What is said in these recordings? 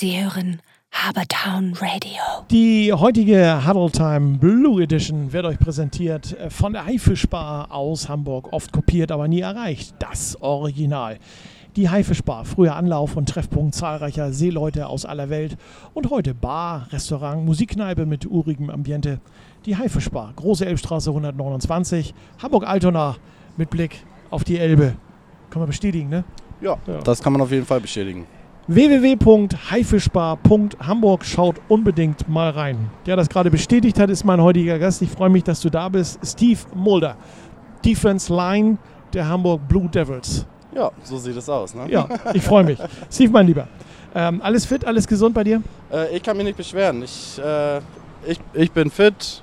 Sie hören Habertown Radio. Die heutige Huddle Time Blue Edition wird euch präsentiert äh, von der Haifischbar aus Hamburg. Oft kopiert, aber nie erreicht. Das Original. Die Haifischbar, früher Anlauf und Treffpunkt zahlreicher Seeleute aus aller Welt und heute Bar, Restaurant, Musikkneipe mit urigem Ambiente. Die Haifischbar, Große Elbstraße 129, Hamburg-Altona mit Blick auf die Elbe. Kann man bestätigen, ne? Ja, Ja. das kann man auf jeden Fall bestätigen. www.haifischbar.hamburg schaut unbedingt mal rein. Der das gerade bestätigt hat, ist mein heutiger Gast. Ich freue mich, dass du da bist. Steve Mulder, Defense Line der Hamburg Blue Devils. Ja, so sieht es aus. Ne? Ja, ich freue mich. Steve, mein Lieber. Ähm, alles fit, alles gesund bei dir? Äh, ich kann mich nicht beschweren. Ich, äh, ich, ich bin fit.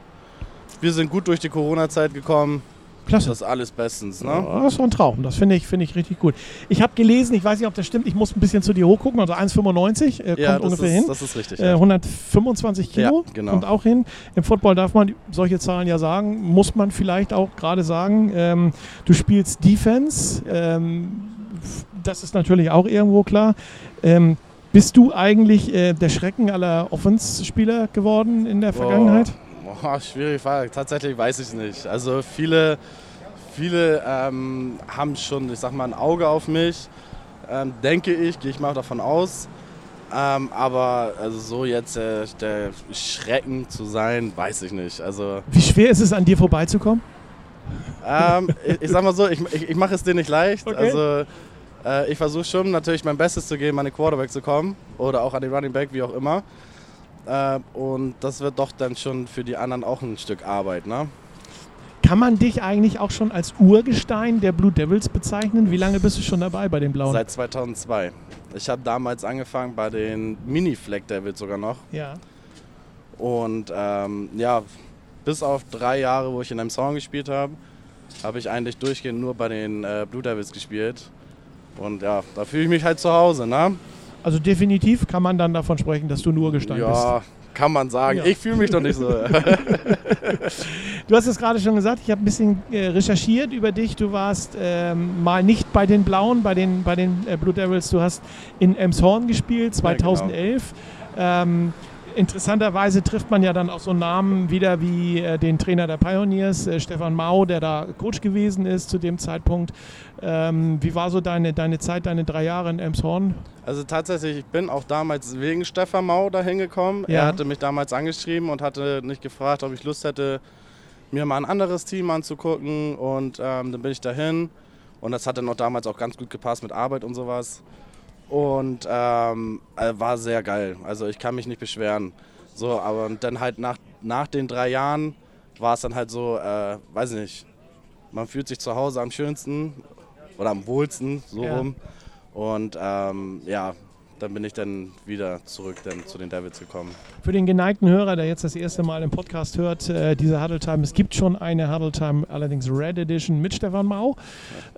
Wir sind gut durch die Corona-Zeit gekommen. Klasse. Das ist alles bestens. Ne? Ja, das war ein Traum. Das finde ich, finde ich richtig gut. Ich habe gelesen, ich weiß nicht, ob das stimmt, ich muss ein bisschen zu dir hochgucken, also 1,95 äh, Ja, kommt das ungefähr ist, hin. das ist richtig. Äh, ja. 125 Kilo Ja, genau. kommt auch hin. Im Football darf man solche Zahlen ja sagen, muss man vielleicht auch gerade sagen. Ähm, du spielst Defense, ähm, das ist natürlich auch irgendwo klar. Ähm, bist du eigentlich äh, der Schrecken aller Offense-Spieler geworden in der Vergangenheit? Boah, boah, schwierige Frage. Tatsächlich weiß ich es nicht. Also viele, viele ähm, haben schon, ich sag mal, ein Auge auf mich. Ähm, denke ich, gehe ich mal davon aus. Ähm, aber also so jetzt äh, der Schrecken zu sein, weiß ich nicht. Also Wie schwer ist es, an dir vorbeizukommen? ähm, ich, ich sag mal so, ich, ich, ich mache es dir nicht leicht. Okay. Also äh, ich versuche schon natürlich mein Bestes zu geben, an den Quarterback zu kommen oder auch an den Running Back, wie auch immer. Äh, und das wird doch dann schon für die anderen auch ein Stück Arbeit, ne? Kann man dich eigentlich auch schon als Urgestein der Blue Devils bezeichnen? Wie lange bist du schon dabei bei den Blauen? Seit 2002. Ich habe damals angefangen bei den Mini-Flag Devils sogar noch. ja. Und ähm, ja, bis auf drei Jahre, wo ich in einem Song gespielt habe, habe ich eigentlich durchgehend nur bei den äh, Blue Devils gespielt. Und ja, da fühle ich mich halt zu Hause, ne? Also definitiv kann man dann davon sprechen, dass du ein Urgestein bist. Ja, kann man sagen. Ja. Ich fühle mich doch nicht so. Du hast es gerade schon gesagt, ich habe ein bisschen äh, recherchiert über dich. Du warst ähm, mal nicht bei den Blauen, bei den, bei den äh, Blue Devils. Du hast in Elmshorn gespielt, Ja, genau. 2011. ähm, interessanterweise trifft man ja dann auch so Namen wieder wie äh, den Trainer der Pioneers, äh, Stefan Mau, der da Coach gewesen ist zu dem Zeitpunkt. Ähm, wie war so deine, deine Zeit, deine drei Jahre in Elmshorn? Also tatsächlich, ich bin auch damals wegen Stefan Mau da hingekommen. Ja. Er hatte mich damals angeschrieben und hatte nicht gefragt, ob ich Lust hätte, mir mal ein anderes Team anzugucken. Und ähm, dann bin ich dahin. Und das hat dann auch damals auch ganz gut gepasst mit Arbeit und sowas. Und ähm, äh, war sehr geil. Also ich kann mich nicht beschweren. So, aber und dann halt nach, nach den drei Jahren war es dann halt so, äh, weiß ich nicht, man fühlt sich zu Hause am schönsten oder am wohlsten, so Ja. rum. Und ähm, ja, dann bin ich dann wieder zurück dann zu den Devils gekommen. Für den geneigten Hörer, der jetzt das erste Mal im Podcast hört, äh, diese Huddle Time, es gibt schon eine Huddle Time, allerdings Red Edition mit Stefan Mau.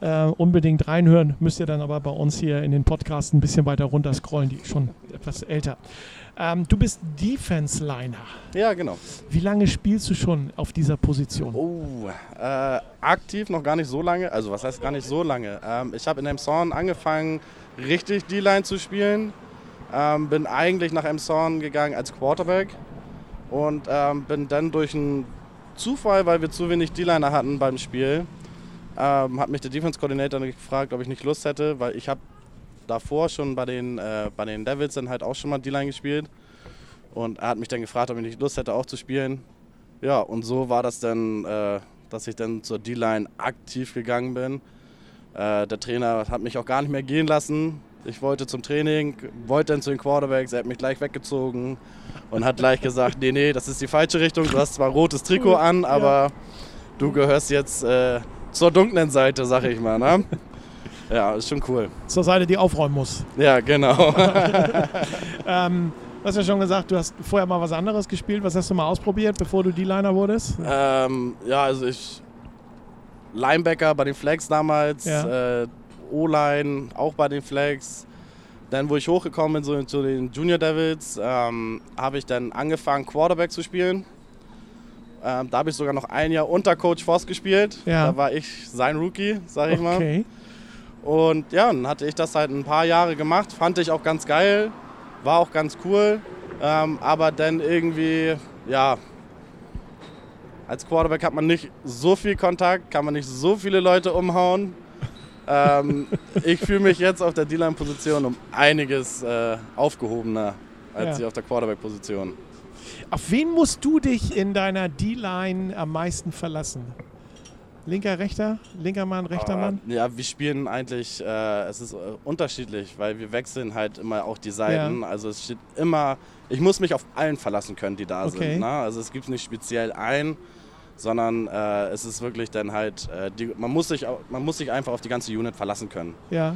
Äh, unbedingt reinhören, müsst ihr dann aber bei uns hier in den Podcast ein bisschen weiter runter scrollen, die ist schon etwas älter. Ähm, du bist Defense Liner. Ja, genau. Wie lange spielst du schon auf dieser Position? Oh, äh, aktiv noch gar nicht so lange. Also was heißt gar nicht so lange? Ähm, ich habe in Emshorn angefangen, richtig D-Line zu spielen. Ähm, bin eigentlich nach Emshorn gegangen als Quarterback und ähm, bin dann durch einen Zufall, weil wir zu wenig D-Liner hatten beim Spiel, ähm, hat mich der Defense Coordinator gefragt, ob ich nicht Lust hätte, weil ich habe davor schon bei den, äh, bei den Devils dann halt auch schon mal D-Line gespielt. Und er hat mich dann gefragt, ob ich nicht Lust hätte, auch zu spielen. Ja, und so war das dann, äh, dass ich dann zur D-Line aktiv gegangen bin. Äh, der Trainer hat mich auch gar nicht mehr gehen lassen. Ich wollte zum Training, wollte dann zu den Quarterbacks, er hat mich gleich weggezogen und hat gleich gesagt, nee, nee, das ist die falsche Richtung. Du hast zwar rotes Trikot an, aber du gehörst jetzt äh, zur dunklen Seite, sag ich mal. Ne? Ja, ist schon cool. Zur Seite, die aufräumen muss. Ja, genau. Ähm, du hast ja schon gesagt, du hast vorher mal was anderes gespielt. Was hast du mal ausprobiert, bevor du D-Liner wurdest? ähm, ja, also ich Linebacker bei den Flags damals, Ja. äh, O-Line auch bei den Flags. Dann, wo ich hochgekommen bin so zu den Junior Devils, ähm, habe ich dann angefangen, Quarterback zu spielen. Ähm, da habe ich sogar noch ein Jahr unter Coach Voss gespielt. Ja. Da war ich sein Rookie, sag ich mal. Okay. Und ja, dann hatte ich das halt ein paar Jahre gemacht, fand ich auch ganz geil. war auch ganz cool. Ähm, aber dann irgendwie, ja, als Quarterback hat man nicht so viel Kontakt, kann man nicht so viele Leute umhauen. ähm, ich fühle mich jetzt auf der D-Line-Position um einiges äh, aufgehobener als Ja. auf der Quarterback-Position. Auf wen musst du dich in deiner D-Line am meisten verlassen? Linker, rechter? Linker Mann, rechter Mann? Äh, Ja, wir spielen eigentlich, äh, es ist äh, unterschiedlich, weil wir wechseln halt immer auch die Seiten. Also es steht immer, ich muss mich auf allen verlassen können, die da Okay. sind. Ne? Also es gibt nicht speziell einen, sondern äh, es ist wirklich dann halt, äh, die, man, muss sich, man muss sich einfach auf die ganze Unit verlassen können. Ja.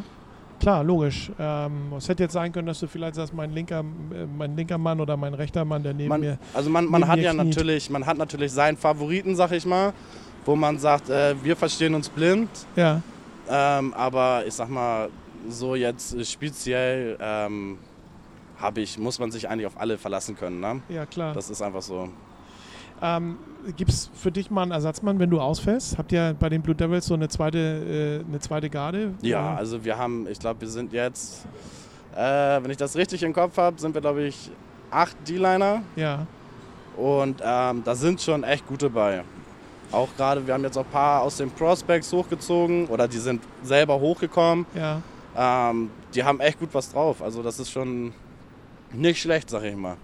Klar, logisch. Ähm, es hätte jetzt sein können, dass du vielleicht sagst, mein linker, äh, mein linker Mann oder mein rechter Mann, der neben Man, mir. also man, man hat ja kniet. natürlich, man hat natürlich seinen Favoriten, sag ich mal, wo man sagt, äh, wir verstehen uns blind. Ja. Ähm, aber ich sag mal, so jetzt speziell ähm, habe ich, muss man sich eigentlich auf alle verlassen können. Ne? Ja, klar. Das ist einfach so. Ähm, Gibt es für dich mal einen Ersatzmann, wenn du ausfällst? Habt ihr bei den Blue Devils so eine zweite, äh, eine zweite Garde? Ja, also wir haben, ich glaube, wir sind jetzt, äh, wenn ich das richtig im Kopf habe, sind wir, glaube ich, acht D-Liner ja. und ähm, da sind schon echt gute bei. Auch gerade, wir haben jetzt auch ein paar aus den Prospects hochgezogen oder die sind selber hochgekommen. Ja. Ähm, die haben echt gut was drauf. Also das ist schon nicht schlecht, sag ich mal.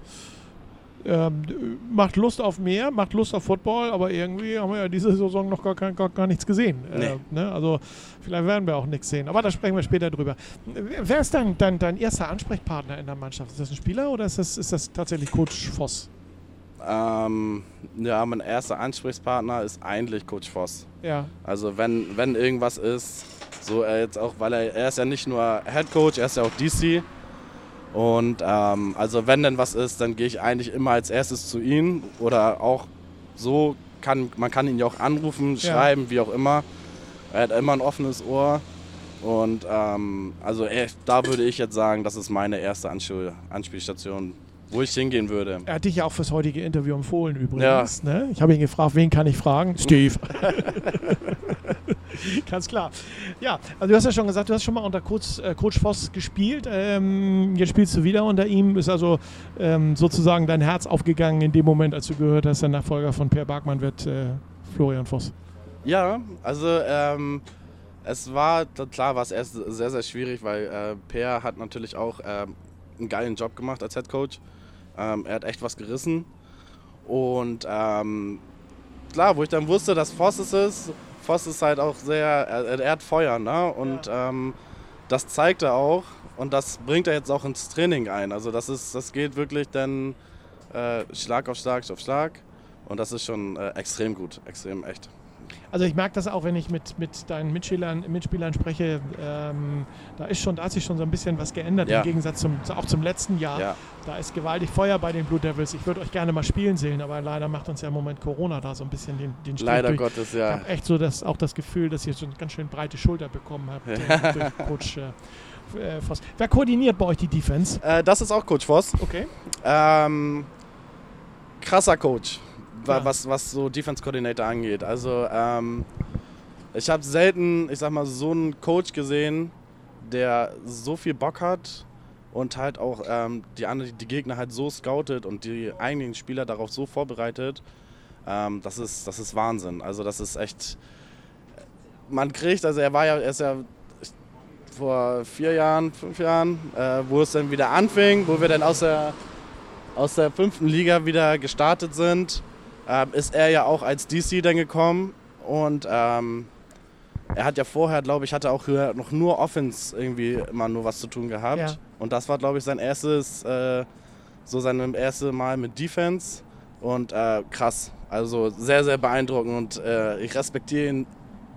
Ähm, macht Lust auf mehr, macht Lust auf Football, aber irgendwie haben wir ja diese Saison noch gar, gar, gar nichts gesehen. Äh, Nee. ne? Also vielleicht werden wir auch nichts sehen. Aber da sprechen wir später drüber. Wer ist dein, dein, dein erster Ansprechpartner in der Mannschaft? Ist das ein Spieler oder ist das, ist das tatsächlich Coach Voss? Ähm, ja, mein erster Ansprechpartner ist eigentlich Coach Voss. Ja. Also wenn, wenn irgendwas ist, so er jetzt auch, weil er, er ist ja nicht nur Head Coach, er ist ja auch DC. Und ähm, also wenn denn was ist, dann gehe ich eigentlich immer als erstes zu ihm oder auch so kann man kann ihn ja auch anrufen, Ja. schreiben, wie auch immer. Er hat immer ein offenes Ohr. Und ähm, also er, da würde ich jetzt sagen, das ist meine erste Anspiel Anspielstation, wo ich hingehen würde. Er hat dich ja auch fürs heutige Interview empfohlen übrigens. Ne? Ich habe ihn gefragt, wen kann ich fragen? Steve. Ganz klar. Ja, also du hast ja schon gesagt, du hast schon mal unter Coach, äh, Coach Voss gespielt. Ähm, jetzt spielst du wieder unter ihm. Ist also ähm, sozusagen dein Herz aufgegangen in dem Moment, als du gehört hast, der Nachfolger von Per Barkmann wird äh, Florian Voss. Ja, also ähm, es war, klar war es erst sehr, sehr schwierig, weil äh, Per hat natürlich auch ähm, einen geilen Job gemacht als Head Coach. Ähm, er hat echt was gerissen. Und ähm, klar, wo ich dann wusste, dass Voss es ist, Voss ist halt auch sehr, er, er hat Feuer, ne? Und ähm, das zeigt er auch und das bringt er jetzt auch ins Training ein. Also das ist, das geht wirklich dann äh, Schlag auf Schlag auf Schlag. Und das ist schon äh, extrem gut, extrem echt. Also ich merke das auch, wenn ich mit, mit deinen Mitspielern, Mitspielern spreche. Ähm, da ist schon, da hat sich schon so ein bisschen was geändert Ja. im Gegensatz zum, auch zum letzten Jahr. Ja. Da ist gewaltig Feuer bei den Blue Devils. Ich würde euch gerne mal spielen sehen, aber leider macht uns ja im Moment Corona da so ein bisschen den, den Strich Leider durch. Gottes, Ich ja. habe echt so das, auch das Gefühl, dass ihr so eine ganz schön breite Schulter bekommen habt äh, durch Coach äh, äh, Voss. Wer koordiniert bei euch die Defense? Äh, das ist auch Coach Voss. Okay. Ähm, krasser Coach, Ja. was, was so Defense Coordinator angeht. Also ähm, ich habe selten, ich sag mal, so einen Coach gesehen, der so viel Bock hat und halt auch ähm, die, andere, die Gegner halt so scoutet und die eigenen Spieler darauf so vorbereitet. Ähm, das, ist, das ist Wahnsinn. Also das ist echt. Man kriegt, also er war ja, er ist ja vor vier Jahren, fünf Jahren, äh, wo es dann wieder anfing, wo wir dann aus der, aus der fünften Liga wieder gestartet sind, ähm, ist er ja auch als DC dann gekommen und ähm, er hat ja vorher, glaube ich, hatte auch noch nur Offense irgendwie immer nur was zu tun gehabt. Ja. Und das war, glaube ich, sein erstes, äh, so sein erstes Mal mit Defense. Und äh, krass. Also sehr, sehr beeindruckend und äh, ich respektiere ihn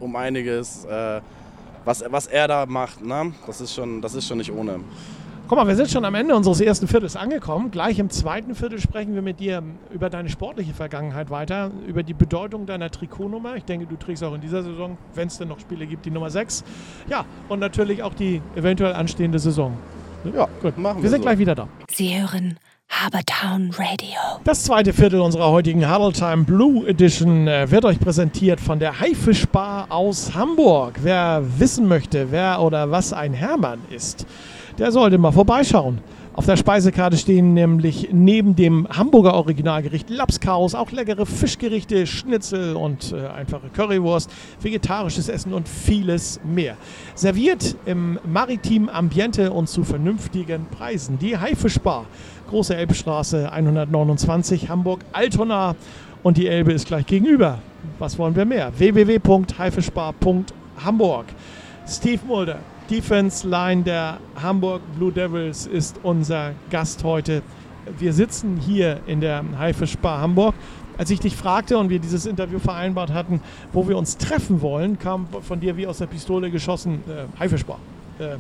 um einiges, äh, was, was er da macht. Ne? Das, ist schon, das ist schon nicht ohne. Guck mal, wir sind schon am Ende unseres ersten Viertels angekommen. Gleich im zweiten Viertel sprechen wir mit dir über deine sportliche Vergangenheit weiter, über die Bedeutung deiner Trikotnummer. Ich denke, du trägst auch in dieser Saison, wenn es denn noch Spiele gibt, die Nummer 6. Ja, und natürlich auch die eventuell anstehende Saison. Ja, Gut, machen wir wir sind so. gleich wieder da. Sie hören Habertown Radio. Das zweite Viertel unserer heutigen Huddle Time Blue Edition äh, wird euch präsentiert von der Haifischbar aus Hamburg. Wer wissen möchte, wer oder was ein Hermann ist, der sollte mal vorbeischauen. Auf der Speisekarte stehen nämlich neben dem Hamburger Originalgericht Lapskaus auch leckere Fischgerichte, Schnitzel und äh, einfache Currywurst, vegetarisches Essen und vieles mehr. Serviert im maritimen Ambiente und zu vernünftigen Preisen. Die Haifischbar, Große Elbstraße 129, Hamburg-Altona und die Elbe ist gleich gegenüber. Was wollen wir mehr? www.haifischbar.hamburg. Steve Mulder, Defense Line der Hamburg Blue Devils, ist unser Gast heute. Wir sitzen hier in der Haifischbar Hamburg. Als ich dich fragte und wir dieses Interview vereinbart hatten, wo wir uns treffen wollen, kam von dir wie aus der Pistole geschossen äh, Haifischbar. Äh,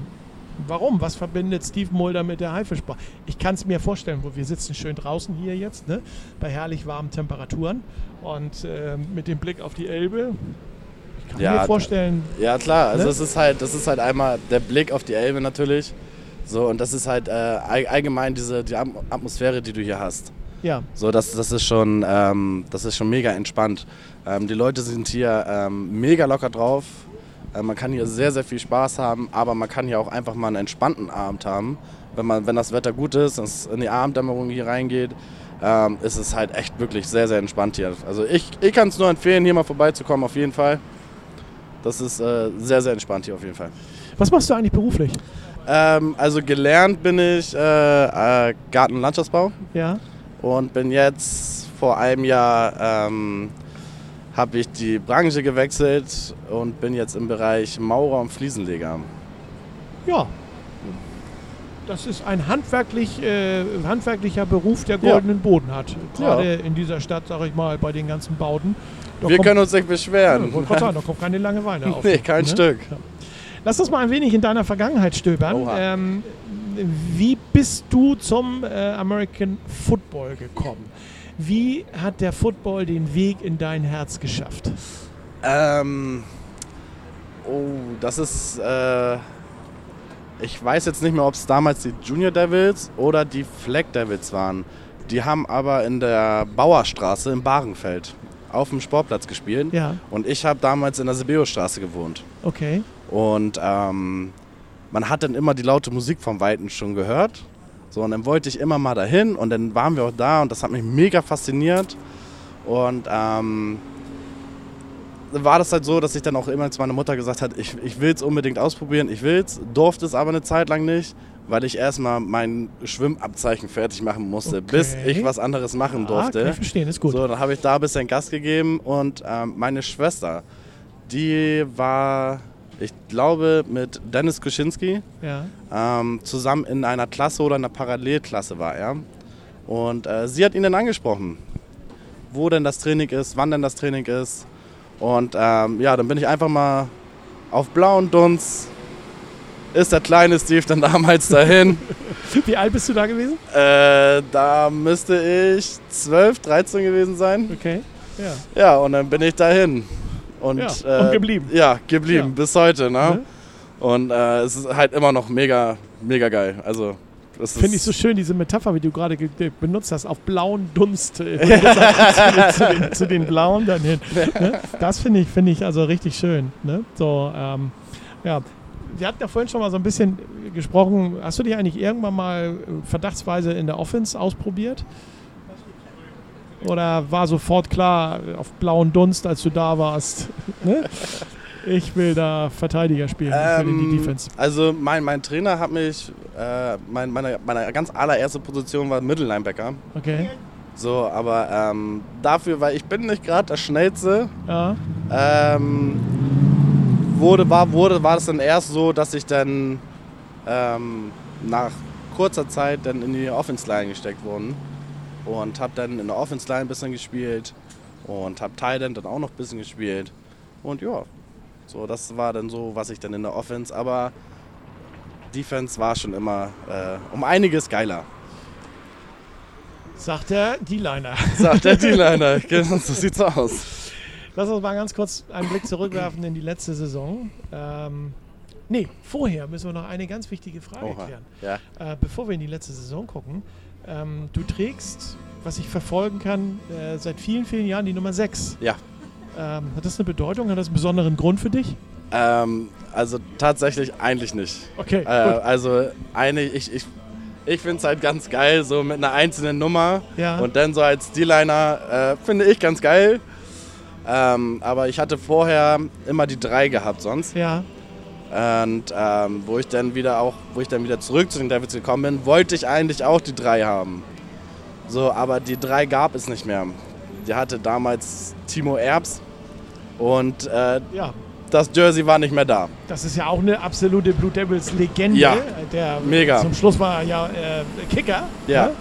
warum? Was verbindet Steve Mulder mit der Haifischbar? Ich kann es mir vorstellen, wo wir sitzen schön draußen hier jetzt, ne? bei herrlich warmen Temperaturen und äh, mit dem Blick auf die Elbe. Kann Ja, mir vorstellen, Ja klar, also Ne? es ist halt, das ist halt einmal der Blick auf die Elbe natürlich. So, und das ist halt äh, all- allgemein diese die Atmosphäre, die du hier hast. ja, So, das, das ist schon, ähm, das ist schon mega entspannt. Ähm, die Leute sind hier ähm, mega locker drauf. Äh, man kann hier sehr, sehr viel Spaß haben, aber man kann hier auch einfach mal einen entspannten Abend haben. Wenn, man, wenn das Wetter gut ist, es in die Abenddämmerung hier reingeht, ähm, ist es halt echt wirklich sehr, sehr entspannt hier. Also ich, ich kann es nur empfehlen, hier mal vorbeizukommen, auf jeden Fall. Das ist äh, sehr, sehr entspannt hier auf jeden Fall. was machst du eigentlich beruflich? Ähm, also gelernt bin ich äh, äh, Garten- und Landschaftsbau. Ja, und bin jetzt vor einem Jahr ähm, habe ich die Branche gewechselt und bin jetzt im Bereich Maurer und Fliesenleger. ja. Das ist ein handwerklich, äh, handwerklicher Beruf, der goldenen Boden hat. Gerade in dieser Stadt, sage ich mal, bei den ganzen Bauten. Da Wir können uns nicht Ja, beschweren. gerade sagen, da kommt keine Langeweile auf. nee, kein ne? Stück. Lass uns mal ein wenig in deiner Vergangenheit stöbern. Ähm, wie bist du zum äh, American Football gekommen? Wie hat der Football den Weg in dein Herz geschafft? Ähm, oh, das ist. Äh, ich weiß jetzt nicht mehr, ob es damals die Junior Devils oder die Flag Devils waren. Die haben aber in der Bauerstraße in Barenfeld auf dem Sportplatz gespielt. Ja, Und ich habe damals in der Sebeo-Straße gewohnt. okay. Und ähm, man hat dann immer die laute Musik vom Weiten schon gehört. So, und dann wollte ich immer mal dahin und dann waren wir auch da und das hat mich mega fasziniert. Und ähm, dann war das halt so, dass ich dann auch immer zu meiner Mutter gesagt habe, ich, ich will es unbedingt ausprobieren, ich will es, durfte es aber eine Zeit lang nicht, weil ich erstmal mein Schwimmabzeichen fertig machen musste, Okay. bis ich was anderes machen Ah, durfte. kann ich verstehen, ist gut. So, dann habe ich da ein bisschen Gas gegeben und ähm, meine Schwester, die war, ich glaube, mit Dennis Kuschinski Ja. ähm, zusammen in einer Klasse oder einer Parallelklasse war er. Und äh, sie hat ihn dann angesprochen, wo denn das Training ist, wann denn das Training ist. Und ähm, ja, dann bin ich einfach mal auf blauen Dunst. Ist der kleine Steve dann damals dahin? Wie alt bist du da gewesen? äh, da müsste ich 12, 13 gewesen sein. Okay. Ja. Ja, und dann bin ich dahin. Und, Ja, äh, und geblieben. Ja, geblieben, Ja. bis heute. Ne? Ne? Und äh, es ist halt immer noch mega, mega geil. Also, Finde ich so schön, diese Metapher, wie du gerade ge- ge- benutzt hast, auf blauen Dunst. äh, zu, den, zu, den, zu den blauen dann hin. Ne? Das finde ich, finde ich also richtig schön. Ne? So, ähm, ja. Wir hatten ja vorhin schon mal so ein bisschen gesprochen. Hast du dich eigentlich irgendwann mal äh, verdachtsweise in der Offense ausprobiert? Oder war sofort klar äh, auf blauen Dunst, als du da warst? ne? Ich will da Verteidiger spielen für die Ähm, Defense. Also mein, mein Trainer hat mich, äh, mein, meine, meine ganz allererste Position war Mittellinebacker. Okay. So, aber ähm, dafür, weil ich bin nicht gerade der Schnellste, Ja. ähm, wurde, war, wurde, war es dann erst so, dass ich dann ähm, nach kurzer Zeit dann in die Offense Line gesteckt wurde und habe dann in der Offense Line ein bisschen gespielt und habe Thailand dann auch noch ein bisschen gespielt und ja, so das war dann so, was ich dann in der Offense, aber Defense war schon immer äh, um einiges geiler. Sagt der D-Liner. Sagt der D-Liner, genau so sieht's aus. Lass uns mal ganz kurz einen Blick zurückwerfen in die letzte Saison. Ähm, nee, vorher müssen wir noch eine ganz wichtige Frage Oha. klären. Ja. Äh, bevor wir in die letzte Saison gucken, ähm, du trägst, was ich verfolgen kann, äh, seit vielen, vielen Jahren die Nummer 6. Ja. Ähm, hat das eine Bedeutung? Hat das einen besonderen Grund für dich? Ähm, also tatsächlich eigentlich nicht. Okay, Äh, also eine, ich, ich, ich finde es halt ganz geil, so mit einer einzelnen Nummer. Ja. Und dann so als D-Liner äh, finde ich ganz geil. Ähm, aber ich hatte vorher immer die drei gehabt sonst. Ja. Und ähm, wo ich dann wieder auch, wo ich dann wieder zurück zu den Devils gekommen bin, wollte ich eigentlich auch die drei haben. So, aber die drei gab es nicht mehr. Die hatte damals Timo Erbs und äh, Ja. das Jersey war nicht mehr da. Das ist ja auch eine absolute Blue Devils Legende. Ja. Der Mega. Zum Schluss war er ja äh, Kicker. Ja. ne?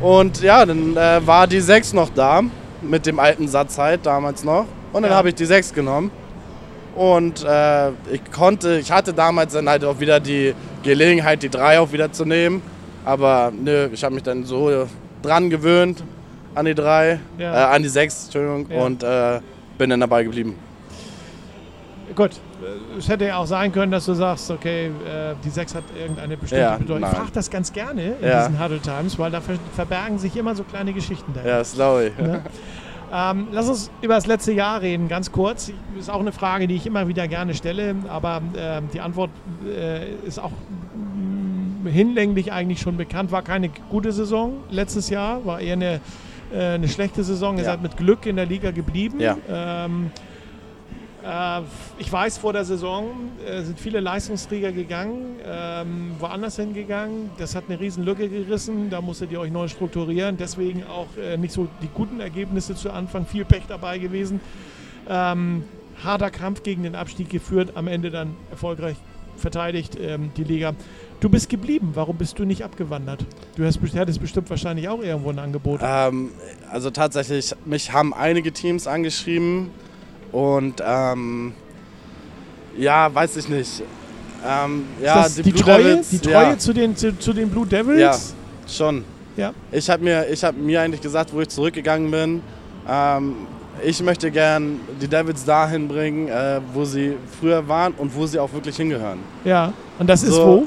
Und ja, dann äh, war die 6 noch da, mit dem alten Satz halt damals noch. Und dann Ja. habe ich die 6 genommen. Und äh, ich konnte, ich hatte damals dann halt auch wieder die Gelegenheit, die 3 auch wieder zu nehmen. Aber nö, ich habe mich dann so dran gewöhnt an die 3, Ja. äh, an die 6, Entschuldigung, Ja. und äh, bin dann dabei geblieben. Gut. Es hätte ja auch sein können, dass du sagst, okay, äh, die 6 hat irgendeine bestimmte Ja, Bedeutung. Ich frage das ganz gerne in Ja. diesen Huddle Times, weil da ver verbergen sich immer so kleine Geschichten dahinter. Ja, das glaube ich. Ne? Ähm, lass uns über das letzte Jahr reden, ganz kurz. Ist auch eine Frage, die ich immer wieder gerne stelle, aber ähm, die Antwort äh, ist auch mm, hinlänglich eigentlich schon bekannt. War keine gute Saison letztes Jahr, war eher eine, äh, eine schlechte Saison. Ihr Ja. seid mit Glück in der Liga geblieben. Ja. Ähm, äh, ich weiß, vor der Saison äh, sind viele Leistungsträger gegangen, ähm, woanders hingegangen. Das hat eine riesen Lücke gerissen. Da musstet ihr euch neu strukturieren. Deswegen auch äh, nicht so die guten Ergebnisse zu Anfang. Viel Pech dabei gewesen. Ähm, harter Kampf gegen den Abstieg geführt. Am Ende dann erfolgreich verteidigt ähm, die Liga. Du bist geblieben. Warum bist du nicht abgewandert? Du hättest bestimmt wahrscheinlich auch irgendwo ein Angebot. Ähm, also tatsächlich, mich haben einige Teams angeschrieben und ähm, ja, weiß ich nicht. Ähm, ja, ist die, Blue Treue, Devils, die Treue ja, zu, den, zu, zu den Blue Devils? Ja. schon. Ja. Ich habe mir, ich hab mir eigentlich gesagt, wo ich zurückgegangen bin, ähm, ich möchte gern die Devils dahin bringen, äh, wo sie früher waren und wo sie auch wirklich hingehören. Ja. Und das ist So. wo?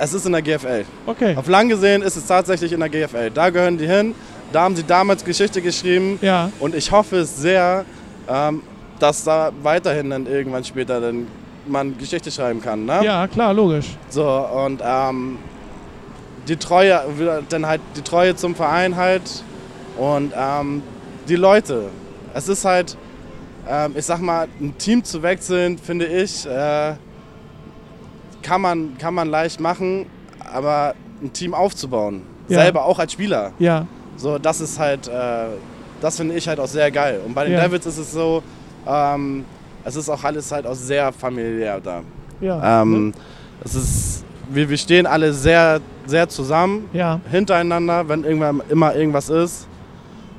Es ist in der GFL. Okay. Auf lang gesehen ist es tatsächlich in der GFL. Da gehören die hin. Da haben sie damals Geschichte geschrieben. Ja. Und ich hoffe es sehr, ähm, dass da weiterhin dann irgendwann später dann man Geschichte schreiben kann. Ne? Ja, klar, logisch. So, und ähm, die Treue, dann halt die Treue zum Verein halt und ähm, die Leute. Es ist halt, ähm, ich sag mal, ein Team zu wechseln, finde ich, äh, kann, man, kann man leicht machen, aber ein Team aufzubauen, Ja. selber auch als Spieler, Ja. so, das ist halt, äh, das finde ich halt auch sehr geil. Und bei den Ja. Devils ist es so, ähm, es ist auch alles halt auch sehr familiär da. Ja. Ähm, es ist, wir, wir stehen alle sehr, sehr zusammen ja. hintereinander, wenn irgendwann immer irgendwas ist.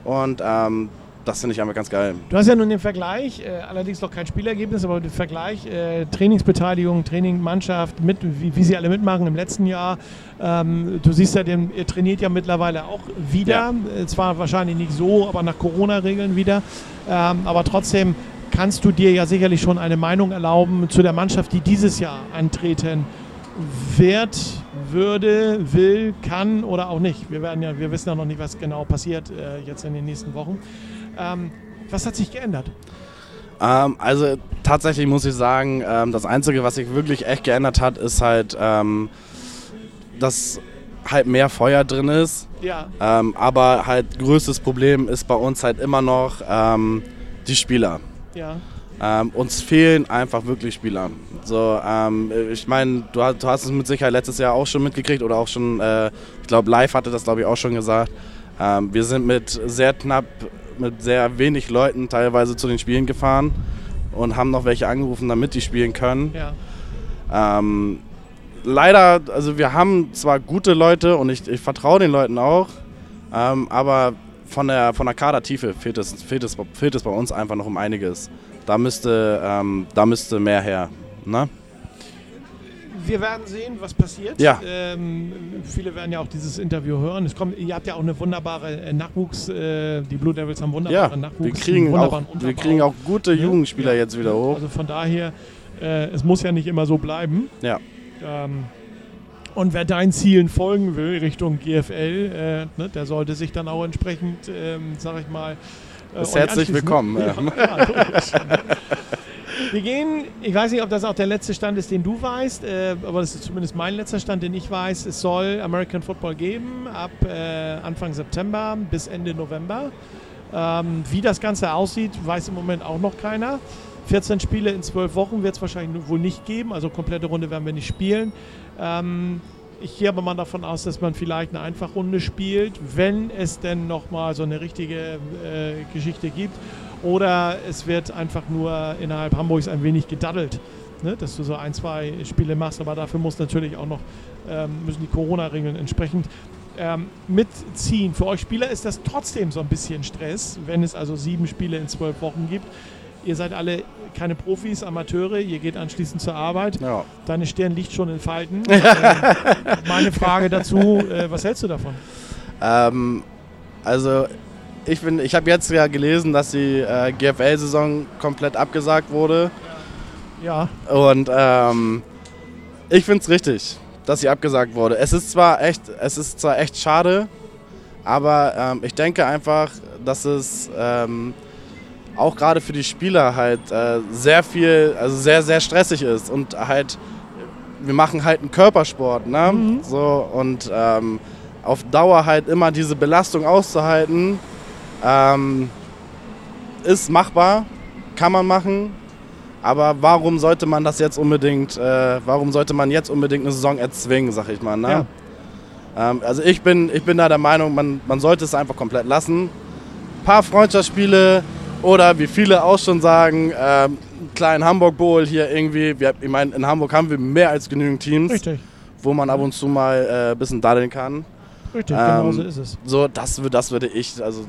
Und ähm, das finde ich einfach ganz geil. Du hast ja nun den Vergleich, äh, allerdings noch kein Spielergebnis, aber den Vergleich äh, Trainingsbeteiligung, Training, Mannschaft, mit, wie, wie sie alle mitmachen im letzten Jahr. Ähm, du siehst ja, den, ihr trainiert ja mittlerweile auch wieder. Äh, zwar wahrscheinlich nicht so, aber nach Corona-Regeln wieder. Ähm, aber trotzdem kannst du dir ja sicherlich schon eine Meinung erlauben zu der Mannschaft, die dieses Jahr antreten wird, würde, will, kann oder auch nicht. Wir werden ja, wir wissen ja noch nicht, was genau passiert äh, jetzt in den nächsten Wochen. Ähm, was hat sich geändert? Ähm, also tatsächlich muss ich sagen, ähm, das Einzige, was sich wirklich echt geändert hat, ist halt, ähm, dass halt mehr Feuer drin ist. Ja, Ähm, aber halt größtes Problem ist bei uns halt immer noch ähm, die Spieler. ja, Ähm, uns fehlen einfach wirklich Spieler. So, ähm, ich meine, du, hast- du hast es mit Sicherheit letztes Jahr auch schon mitgekriegt oder auch schon, äh, ich glaube, live hatte das, glaube ich, auch schon gesagt. Ähm, wir sind mit sehr knapp, mit sehr wenig Leuten teilweise zu den Spielen gefahren und haben noch welche angerufen, damit die spielen können. ja. Ähm, leider, also wir haben zwar gute Leute und ich, ich vertraue den Leuten auch, ähm, aber von der, von der Kadertiefe fehlt es, fehlt, es, fehlt es bei uns einfach noch um einiges. Da müsste, ähm, da müsste mehr her. Ne? Wir werden sehen, was passiert. Ja. Ähm, viele werden ja auch dieses Interview hören. Es kommt, ihr habt ja auch eine wunderbare äh, Nachwuchs, äh, die Blue Devils haben Ja, wunderbaren Nachwuchs. wir kriegen, auch, wir kriegen auch gute Ja. Jugendspieler Ja. jetzt wieder hoch. Also von daher, äh, es muss ja nicht immer so bleiben. Ja. Ähm, und wer deinen Zielen folgen will Richtung GFL, äh, ne, der sollte sich dann auch entsprechend, ähm, sag ich mal, äh, herzlich willkommen, Ne? ja. Ja, ja. Wir gehen, ich weiß nicht, ob das auch der letzte Stand ist, den du weißt, äh, aber das ist zumindest mein letzter Stand, den ich weiß. Es soll American Football geben ab äh, Anfang September bis Ende November. Ähm, wie das Ganze aussieht, weiß im Moment auch noch keiner. 14 Spiele in 12 Wochen wird es wahrscheinlich wohl nicht geben, also komplette Runde werden wir nicht spielen. Ähm, ich gehe aber mal davon aus, dass man vielleicht eine Einfachrunde spielt, wenn es denn nochmal so eine richtige äh, Geschichte gibt. Oder es wird einfach nur innerhalb Hamburgs ein wenig gedaddelt. Ne? Dass du so ein, zwei Spiele machst, aber dafür muss natürlich auch noch, ähm, müssen die Corona-Regeln entsprechend ähm, mitziehen. Für euch Spieler ist das trotzdem so ein bisschen Stress, wenn es also sieben Spiele in zwölf Wochen gibt. Ihr seid alle keine Profis, Amateure, ihr geht anschließend zur Arbeit. Ja. Deine Stirn liegt schon in Falten. äh, meine Frage dazu, äh, was hältst du davon? Ähm, also ich, bin- ich habe jetzt ja gelesen, dass die äh, GFL-Saison komplett abgesagt wurde. Ja, Und ähm, ich finde es richtig, dass sie abgesagt wurde. Es ist zwar echt, es ist zwar echt schade, aber ähm, ich denke einfach, dass es ähm, auch gerade für die Spieler halt äh, sehr viel, also sehr, sehr stressig ist und halt, wir machen halt einen Körpersport, ne? Mhm. So und ähm, auf Dauer halt immer diese Belastung auszuhalten, ähm, ist machbar, kann man machen, aber warum sollte man das jetzt unbedingt, äh, warum sollte man jetzt unbedingt eine Saison erzwingen, sag ich mal. Ne? Ja. Ähm, also ich bin, ich bin da der Meinung, man, man sollte es einfach komplett lassen. Ein paar Freundschaftsspiele oder wie viele auch schon sagen, ähm, einen kleinen Hamburg Bowl hier irgendwie. Wir, ich meine, in Hamburg haben wir mehr als genügend Teams, richtig. wo man ab und zu mal äh, ein bisschen daddeln kann. Richtig, Ähm, genau so ist es. So, das, das würde ich, also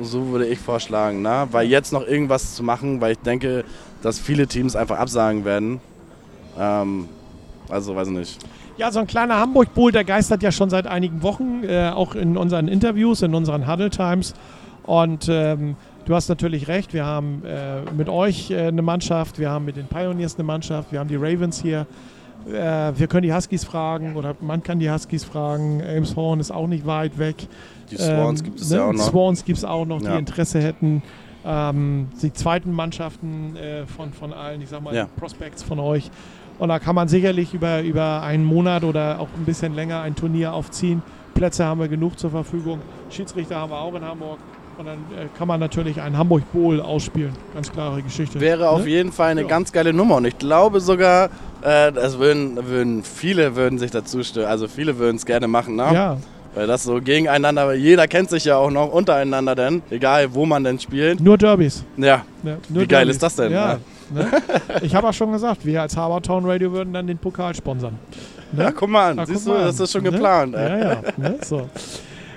so würde ich vorschlagen, ne? Weil jetzt noch irgendwas zu machen, weil ich denke, dass viele Teams einfach absagen werden. Ähm, also weiß ich nicht. Ja, so ein kleiner Hamburg-Bowl, der geistert ja schon seit einigen Wochen, äh, auch in unseren Interviews, in unseren Huddle Times. Und ähm, du hast natürlich recht, wir haben äh, mit euch äh, eine Mannschaft, wir haben mit den Pioneers eine Mannschaft, wir haben die Ravens hier. Äh, wir können die Huskies fragen oder man kann die Huskies fragen. Elmshorn ist auch nicht weit weg. Die Swans Ähm, gibt es ne? ja auch noch. Swans gibt es auch noch, die Ja. Interesse hätten. Ähm, die zweiten Mannschaften äh, von, von allen, ich sag mal, Ja. die Prospects von euch. Und da kann man sicherlich über, über einen Monat oder auch ein bisschen länger ein Turnier aufziehen. Plätze haben wir genug zur Verfügung. Schiedsrichter haben wir auch in Hamburg. Und dann äh, kann man natürlich einen Hamburg Bowl ausspielen. Ganz klare Geschichte. Wäre auf Ne? jeden Fall eine Ja. ganz geile Nummer und ich glaube sogar, äh, das würden, würden viele würden sich dazu stimmen. Also viele würden es gerne machen, ne? Ja, Weil das so gegeneinander, weil jeder kennt sich ja auch noch untereinander denn, egal wo man denn spielt. nur Derbys. Ja, Ne? Nur Wie geil Derbys. ist das denn, Ja. Ne? Ich habe auch schon gesagt, wir als Habertown Radio würden dann den Pokal sponsern. Ne? ja guck mal an, Ah, siehst du, mal das an, ist schon ne? geplant. Ja, ja. Ne? So.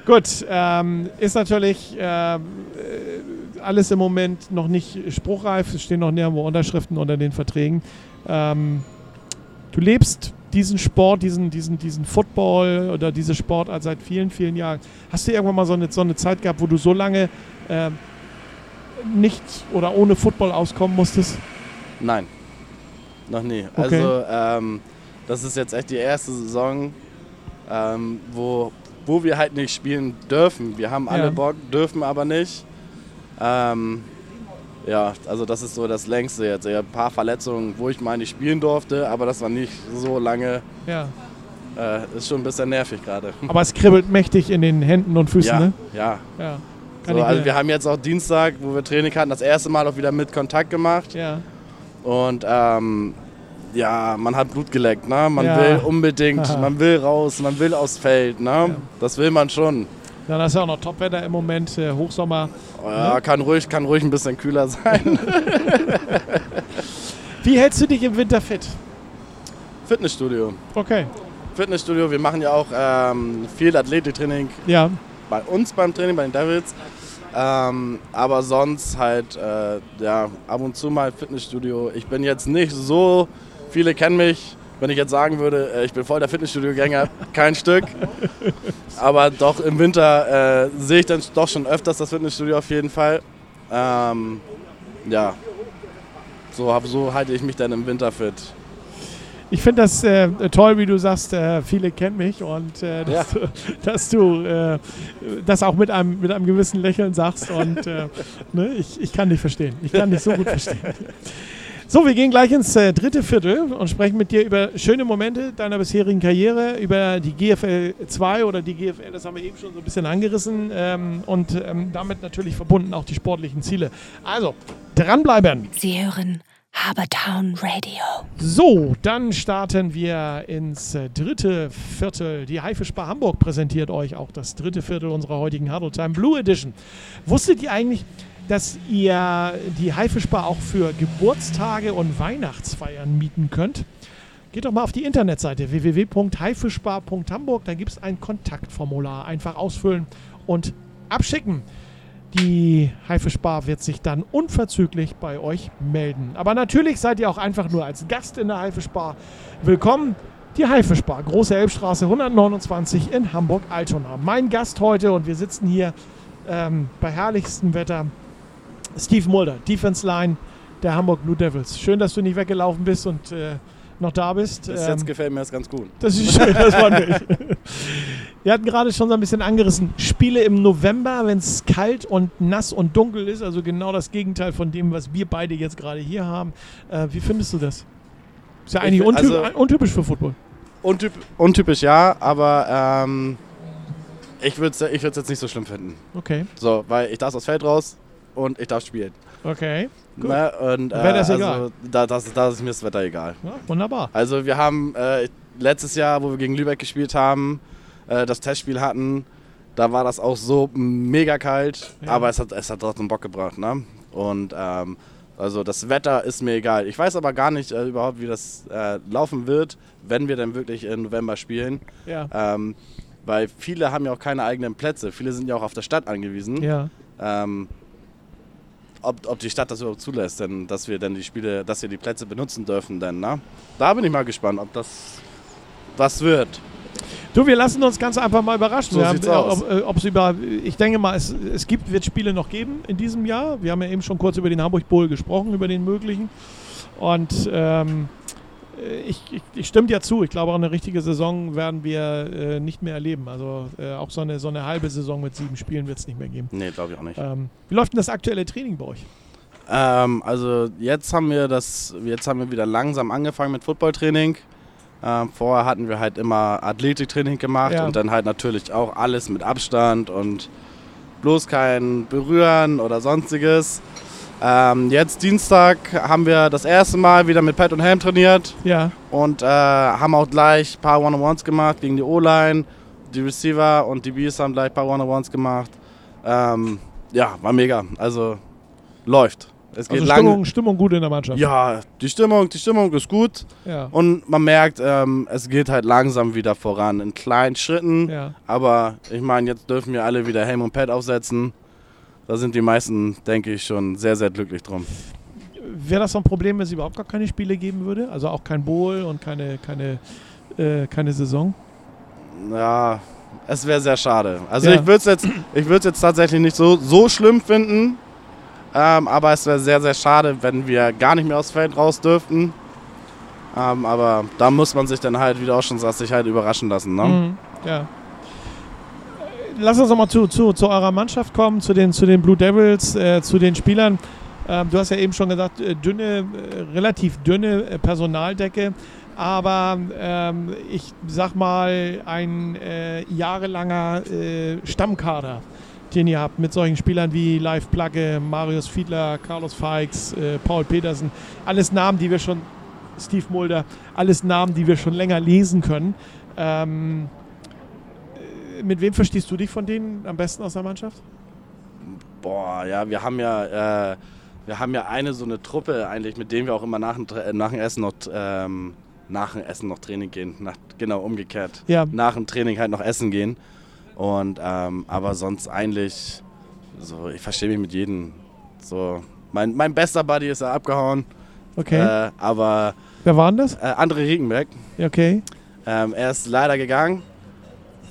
Gut, ähm, ist natürlich ähm, äh, alles im Moment noch nicht spruchreif. Es stehen noch nirgendwo Unterschriften unter den Verträgen. Ähm, du lebst diesen Sport, diesen, diesen, diesen Football oder diese Sportart seit vielen, vielen Jahren. Hast du irgendwann mal so eine, so eine Zeit gehabt, wo du so lange ähm, nicht oder ohne Football auskommen musstest? Nein, noch nie. Okay. Also ähm, das ist jetzt echt die erste Saison, ähm, wo, wo wir halt nicht spielen dürfen. Wir haben alle Ja. Bock, dürfen aber nicht. Ähm, ja, also das ist so das längste jetzt. Ein paar Verletzungen, wo ich mal nicht spielen durfte, aber das war nicht so lange. Ja. Äh, ist schon ein bisschen nervig gerade. Aber es kribbelt mächtig in den Händen und Füßen, Ja, ne? ja. Ja. So, also wir haben jetzt auch Dienstag, wo wir Training hatten, das erste Mal auch wieder mit Kontakt gemacht. ja. Und ähm, ja, man hat Blut geleckt, ne? Man Ja. will unbedingt, Aha. man will raus, man will aufs Feld, ne? Das will man schon. Dann ist ja auch noch Topwetter im Moment, äh, Hochsommer. Oh Ja, kann ruhig, kann ruhig ein bisschen kühler sein. Wie hältst du dich im Winter fit? Fitnessstudio. Okay. Fitnessstudio, wir machen ja auch ähm, viel Athletiktraining Ja, bei uns beim Training, bei den Devils. Ähm, aber sonst halt, äh, ja, ab und zu mal Fitnessstudio. Ich bin jetzt nicht so, viele kennen mich, wenn ich jetzt sagen würde, äh, ich bin voll der Fitnessstudio-Gänger, kein Stück. Aber doch im Winter äh, sehe ich dann doch schon öfters das Fitnessstudio auf jeden Fall. Ähm, ja, so, so halte ich mich dann im Winter fit. ich finde das äh, toll, wie du sagst, äh, viele kennen mich und äh, dass du, dass du äh, das auch mit einem, mit einem gewissen Lächeln sagst und äh, ne, ich, ich kann dich verstehen. Ich kann dich so gut verstehen. So, wir gehen gleich ins äh, dritte Viertel und sprechen mit dir über schöne Momente deiner bisherigen Karriere, über die GFL 2 oder die GFL, das haben wir eben schon so ein bisschen angerissen ähm, und ähm, damit natürlich verbunden auch die sportlichen Ziele. Also, dranbleiben. Sie hören Habertown Radio. So, dann starten wir ins äh, dritte Viertel. Die Haifischbar Hamburg präsentiert euch auch das dritte Viertel unserer heutigen Huddle Time Blue Edition. Wusstet ihr eigentlich, dass ihr die Haifischbar auch für Geburtstage und Weihnachtsfeiern mieten könnt? Geht doch mal auf die Internetseite www.haifischbar.hamburg. Da gibt es ein Kontaktformular. Einfach ausfüllen und abschicken. Die Haifischbar wird sich dann unverzüglich bei euch melden. Aber natürlich seid ihr auch einfach nur als Gast in der Haifischbar willkommen. Die Haifischbar, Große Elbstraße 129 in Hamburg-Altona. Mein Gast heute und wir sitzen hier ähm, bei herrlichstem Wetter. Steve Mulder, Defense Line der Hamburg Blue Devils. Schön, dass du nicht weggelaufen bist und äh, noch da bist. Bis jetzt gefällt mir das ganz gut. Das ist schön, das war nicht. Wir hatten gerade schon so ein bisschen angerissen. Spiele im November, wenn es kalt und nass und dunkel ist, also genau das Gegenteil von dem, was wir beide jetzt gerade hier haben. Äh, wie findest du das? Ist ja eigentlich Ich- untyp also- untypisch für Football. Untyp untypisch ja, aber ähm, ich würde es ich würd's jetzt nicht so schlimm finden. Okay, So, weil ich darf aufs Feld raus und ich darf spielen. okay. Gut. Ne? Und, äh, Wetter ist also, egal. Da, das, da ist mir das Wetter egal. Ja, wunderbar. Also wir haben äh, letztes Jahr, wo wir gegen Lübeck gespielt haben, äh, das Testspiel hatten, da war das auch so mega kalt, Ja. aber es hat, es hat trotzdem Bock gebracht. Ne? Und ähm, also das Wetter ist mir egal. Ich weiß aber gar nicht äh, überhaupt, wie das äh, laufen wird, wenn wir dann wirklich im November spielen. Ja. Ähm, weil viele haben ja auch keine eigenen Plätze. Viele sind ja auch auf der Stadt angewiesen. Ja. Ähm, ob, ob die Stadt das überhaupt zulässt, denn, dass wir dann die Spiele, dass wir die Plätze benutzen dürfen, denn, ne? Da bin ich mal gespannt, ob das was wird. Du, wir lassen uns ganz einfach mal überraschen. So wir haben, aus. Ob, äh, über, ich denke mal, es, es gibt, wird Spiele noch geben in diesem Jahr. Wir haben ja eben schon kurz über den Hamburg Bowl gesprochen, über den möglichen. Und ähm, äh, ich, ich, ich stimme dir zu. Ich glaube, auch eine richtige Saison werden wir äh, nicht mehr erleben. Also äh, auch so eine, so eine halbe Saison mit sieben Spielen wird es nicht mehr geben. Nee, glaube ich auch nicht. Ähm, wie läuft denn das aktuelle Training bei euch? Ähm, also jetzt haben wir das, jetzt haben wir wieder langsam angefangen mit Footballtraining. Ähm, vorher hatten wir halt immer Athletiktraining gemacht Ja. und dann halt natürlich auch alles mit Abstand und bloß kein Berühren oder sonstiges. Ähm, jetzt Dienstag haben wir das erste Mal wieder mit Pad und Helm trainiert Ja, und äh, haben auch gleich ein paar One-on-Ones gemacht gegen die O-Line. Die Receiver und die Bs haben gleich ein paar One-on-Ones gemacht. Ähm, ja, war mega. Also läuft. Es geht also lang. Stimmung, Stimmung gut in der Mannschaft. Ja, die Stimmung, die Stimmung ist gut Ja. und man merkt, ähm, es geht halt langsam wieder voran in kleinen Schritten. ja. Aber ich meine, jetzt dürfen wir alle wieder Helm und Pad aufsetzen. Da sind die meisten, denke ich, schon sehr, sehr glücklich drum. Wäre das so ein Problem, wenn es überhaupt gar keine Spiele geben würde? Also auch kein Bowl und keine, keine, äh, keine Saison? Ja, es wäre sehr schade. Also Ja. ich würde es jetzt, ich jetzt tatsächlich nicht so, so schlimm finden. Ähm, aber es wäre sehr, sehr schade, wenn wir gar nicht mehr aufs Feld raus dürften. Ähm, aber da muss man sich dann halt, wie du auch schon sagst, sich halt überraschen lassen. Ne? Mhm, ja. Lass uns nochmal zu, zu, zu eurer Mannschaft kommen, zu den, zu den Blue Devils, äh, zu den Spielern. Ähm, du hast ja eben schon gesagt, äh, dünne, äh, relativ dünne äh, Personaldecke. Aber ähm, ich sag mal, ein äh, jahrelanger äh, Stammkader, den ihr habt mit solchen Spielern wie Live Plagge, Marius Fiedler, Carlos Feix, äh, Paul Petersen. Alles Namen, die wir schon, Steve Mulder, alles Namen, die wir schon länger lesen können. Ähm, äh, mit wem verstehst du dich von denen am besten aus der Mannschaft? Boah, ja, wir haben ja, äh, wir haben ja eine so eine Truppe eigentlich, mit denen wir auch immer nach äh, nach dem Essen noch, ähm, nach dem Essen noch Training gehen. Nach, genau, umgekehrt. Ja. Nach dem Training halt noch essen gehen. Und, ähm, aber sonst eigentlich, so, ich verstehe mich mit jedem. So, mein, mein bester Buddy ist ja abgehauen. Okay. Äh, aber Wer war denn das? äh, André Riegenbeck, Ja, Okay. ähm, er ist leider gegangen.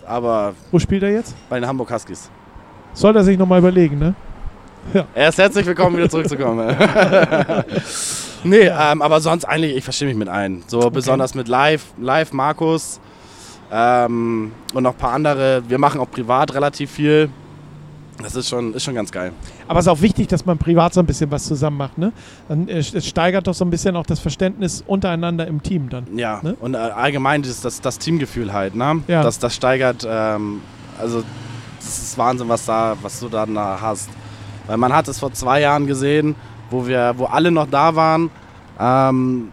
Aber Wo spielt er jetzt? bei den Hamburg Huskies. Soll er sich nochmal überlegen, ne? Er ist herzlich willkommen, wieder zurückzukommen. nee, ähm, aber sonst eigentlich, ich verstehe mich mit allen. So besonders mit Live, Live Markus ähm, und noch ein paar andere. Wir machen auch privat relativ viel. Das ist schon, ist schon ganz geil. Aber es ist auch wichtig, dass man privat so ein bisschen was zusammen macht. Ne? Dann, äh, es steigert doch so ein bisschen auch das Verständnis untereinander im Team dann. Ja, Ne? und äh, allgemein das, das, das Teamgefühl halt, ne? Ja. Das, das steigert, ähm, also das ist Wahnsinn, was, da, was du da da hast. Weil man hat es vor zwei Jahren gesehen, wo wir, wo alle noch da waren. Ähm,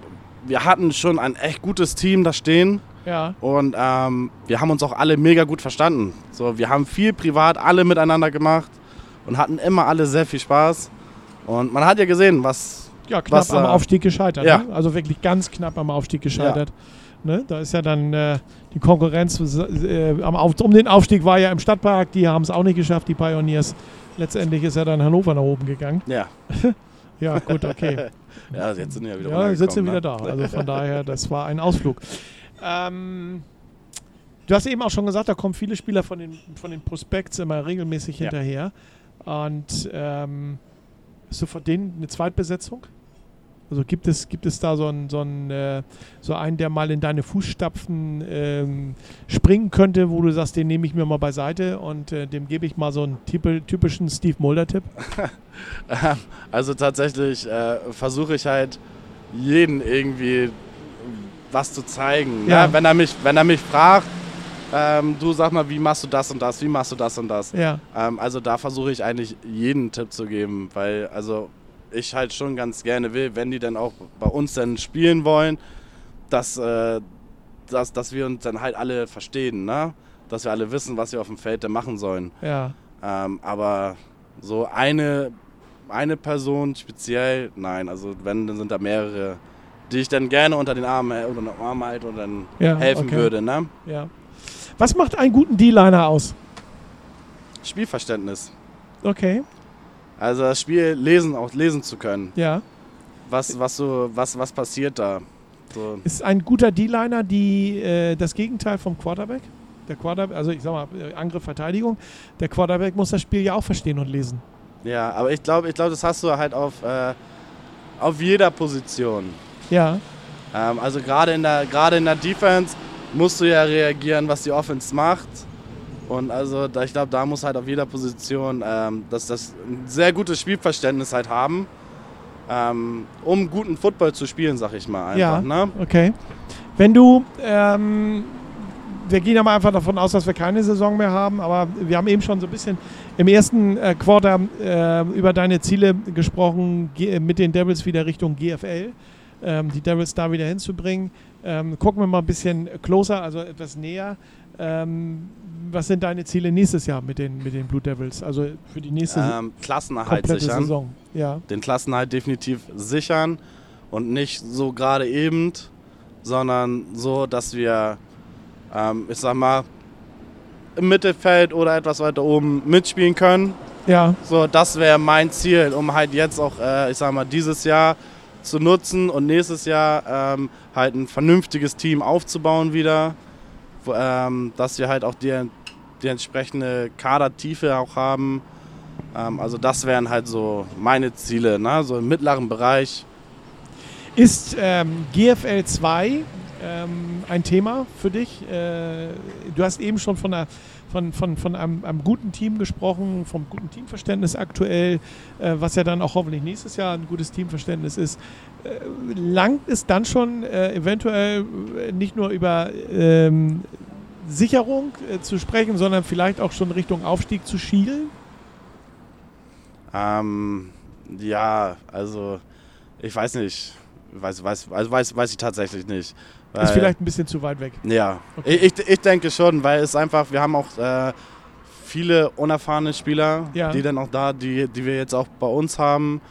wir hatten schon ein echt gutes Team da stehen Ja. und ähm, wir haben uns auch alle mega gut verstanden. So, wir haben viel privat alle miteinander gemacht und hatten immer alle sehr viel Spaß. Und man hat ja gesehen, was Ja, knapp Was, am äh, Aufstieg gescheitert. ja. Ne? Also wirklich ganz knapp am Aufstieg gescheitert. Ne? Da ist ja dann äh, die Konkurrenz äh, um den Aufstieg war ja im Stadtpark. Die haben es auch nicht geschafft, die Pioneers. Letztendlich ist ja dann Hannover nach oben gegangen. ja, Ja, gut, okay. ja jetzt sind wir ja wieder ja, sie runtergekommen, wieder ne? da. Also von daher, das war ein Ausflug. Ähm, du hast eben auch schon gesagt, da kommen viele Spieler von den, von den Prospects immer regelmäßig Ja. hinterher. Und ähm, ist so von denen eine Zweitbesetzung? Also gibt es, gibt es da so einen, so, einen, äh, so einen, der mal in deine Fußstapfen ähm, springen könnte, wo du sagst, den nehme ich mir mal beiseite und äh, dem gebe ich mal so einen typi- typischen Steve Mulder-Tipp? Also tatsächlich äh, versuche ich halt jeden irgendwie was zu zeigen. Ja. Ne? Wenn, er mich, wenn er mich fragt, ähm, du sag mal, wie machst du das und das, wie machst du das und das. Ja, Ähm, also da versuche ich eigentlich jeden Tipp zu geben, weil also ich halt schon ganz gerne will, wenn die dann auch bei uns dann spielen wollen, dass, äh, dass, dass wir uns dann halt alle verstehen, ne? dass wir alle wissen, was wir auf dem Feld dann machen sollen. ja. Ähm, aber so eine, eine Person speziell, nein. Also wenn, dann sind da mehrere, die ich dann gerne unter den Arm, äh, unter den Arm halte und dann Ja, helfen okay. würde. Ne? Ja. Was macht einen guten D-Liner aus? Spielverständnis. Okay, Also das Spiel lesen, auch lesen zu können. ja. Was, was, so, was, was passiert da? So. Ist ein guter D-Liner die, äh, das Gegenteil vom Quarterback? Der Quarterback, also ich sag mal, äh, Angriff, Verteidigung. Der Quarterback muss das Spiel ja auch verstehen und lesen. Ja, aber ich glaube, ich glaub, das hast du halt auf, äh, auf jeder Position. Ja, Ähm, also gerade in, der, gerade in der Defense musst du ja reagieren, was die Offense macht. Und also da, ich glaube, da muss halt auf jeder Position ähm, dass das ein sehr gutes Spielverständnis halt haben, ähm, um guten Football zu spielen, sag ich mal einfach. Ja. Ne? okay. Wenn du, ähm, wir gehen ja mal einfach davon aus, dass wir keine Saison mehr haben, aber wir haben eben schon so ein bisschen im ersten äh, Quarter äh, über deine Ziele gesprochen, mit den Devils wieder Richtung GFL. Ähm, die Devils da wieder hinzubringen. Ähm, gucken wir mal ein bisschen closer, also etwas näher. Ähm, was sind deine Ziele nächstes Jahr mit den, mit den Blue Devils? Also für die nächste Ähm, Klassenerhalt sichern. Saison. Ja, Den Klassenerhalt definitiv sichern und nicht so gerade eben, sondern so, dass wir, ähm, ich sag mal, im Mittelfeld oder etwas weiter oben mitspielen können. ja, So, das wäre mein Ziel, um halt jetzt auch, äh, ich sag mal, dieses Jahr zu nutzen und nächstes Jahr ähm, halt ein vernünftiges Team aufzubauen wieder, wo, ähm, dass wir halt auch die, die entsprechende Kadertiefe auch haben. Ähm, also das wären halt so meine Ziele, ne? so im mittleren Bereich. Ist ähm, GFL 2 ähm, ein Thema für dich? Äh, du hast eben schon von, einer, von, von, von einem, einem guten Team gesprochen, vom guten Teamverständnis aktuell, äh, was ja dann auch hoffentlich nächstes Jahr ein gutes Teamverständnis ist. Äh, langt es dann schon äh, eventuell äh, nicht nur über ähm, Sicherung äh, zu sprechen, sondern vielleicht auch schon Richtung Aufstieg zu schielen? Ähm, ja, also ich weiß nicht, weiß, weiß, also weiß, weiß ich tatsächlich nicht. Ist Weil- vielleicht ein bisschen zu weit weg. Ja, Okay. ich, ich denke schon, weil es einfach, wir haben auch äh, viele unerfahrene Spieler, Ja. die dann auch da, die, die wir jetzt auch bei uns haben.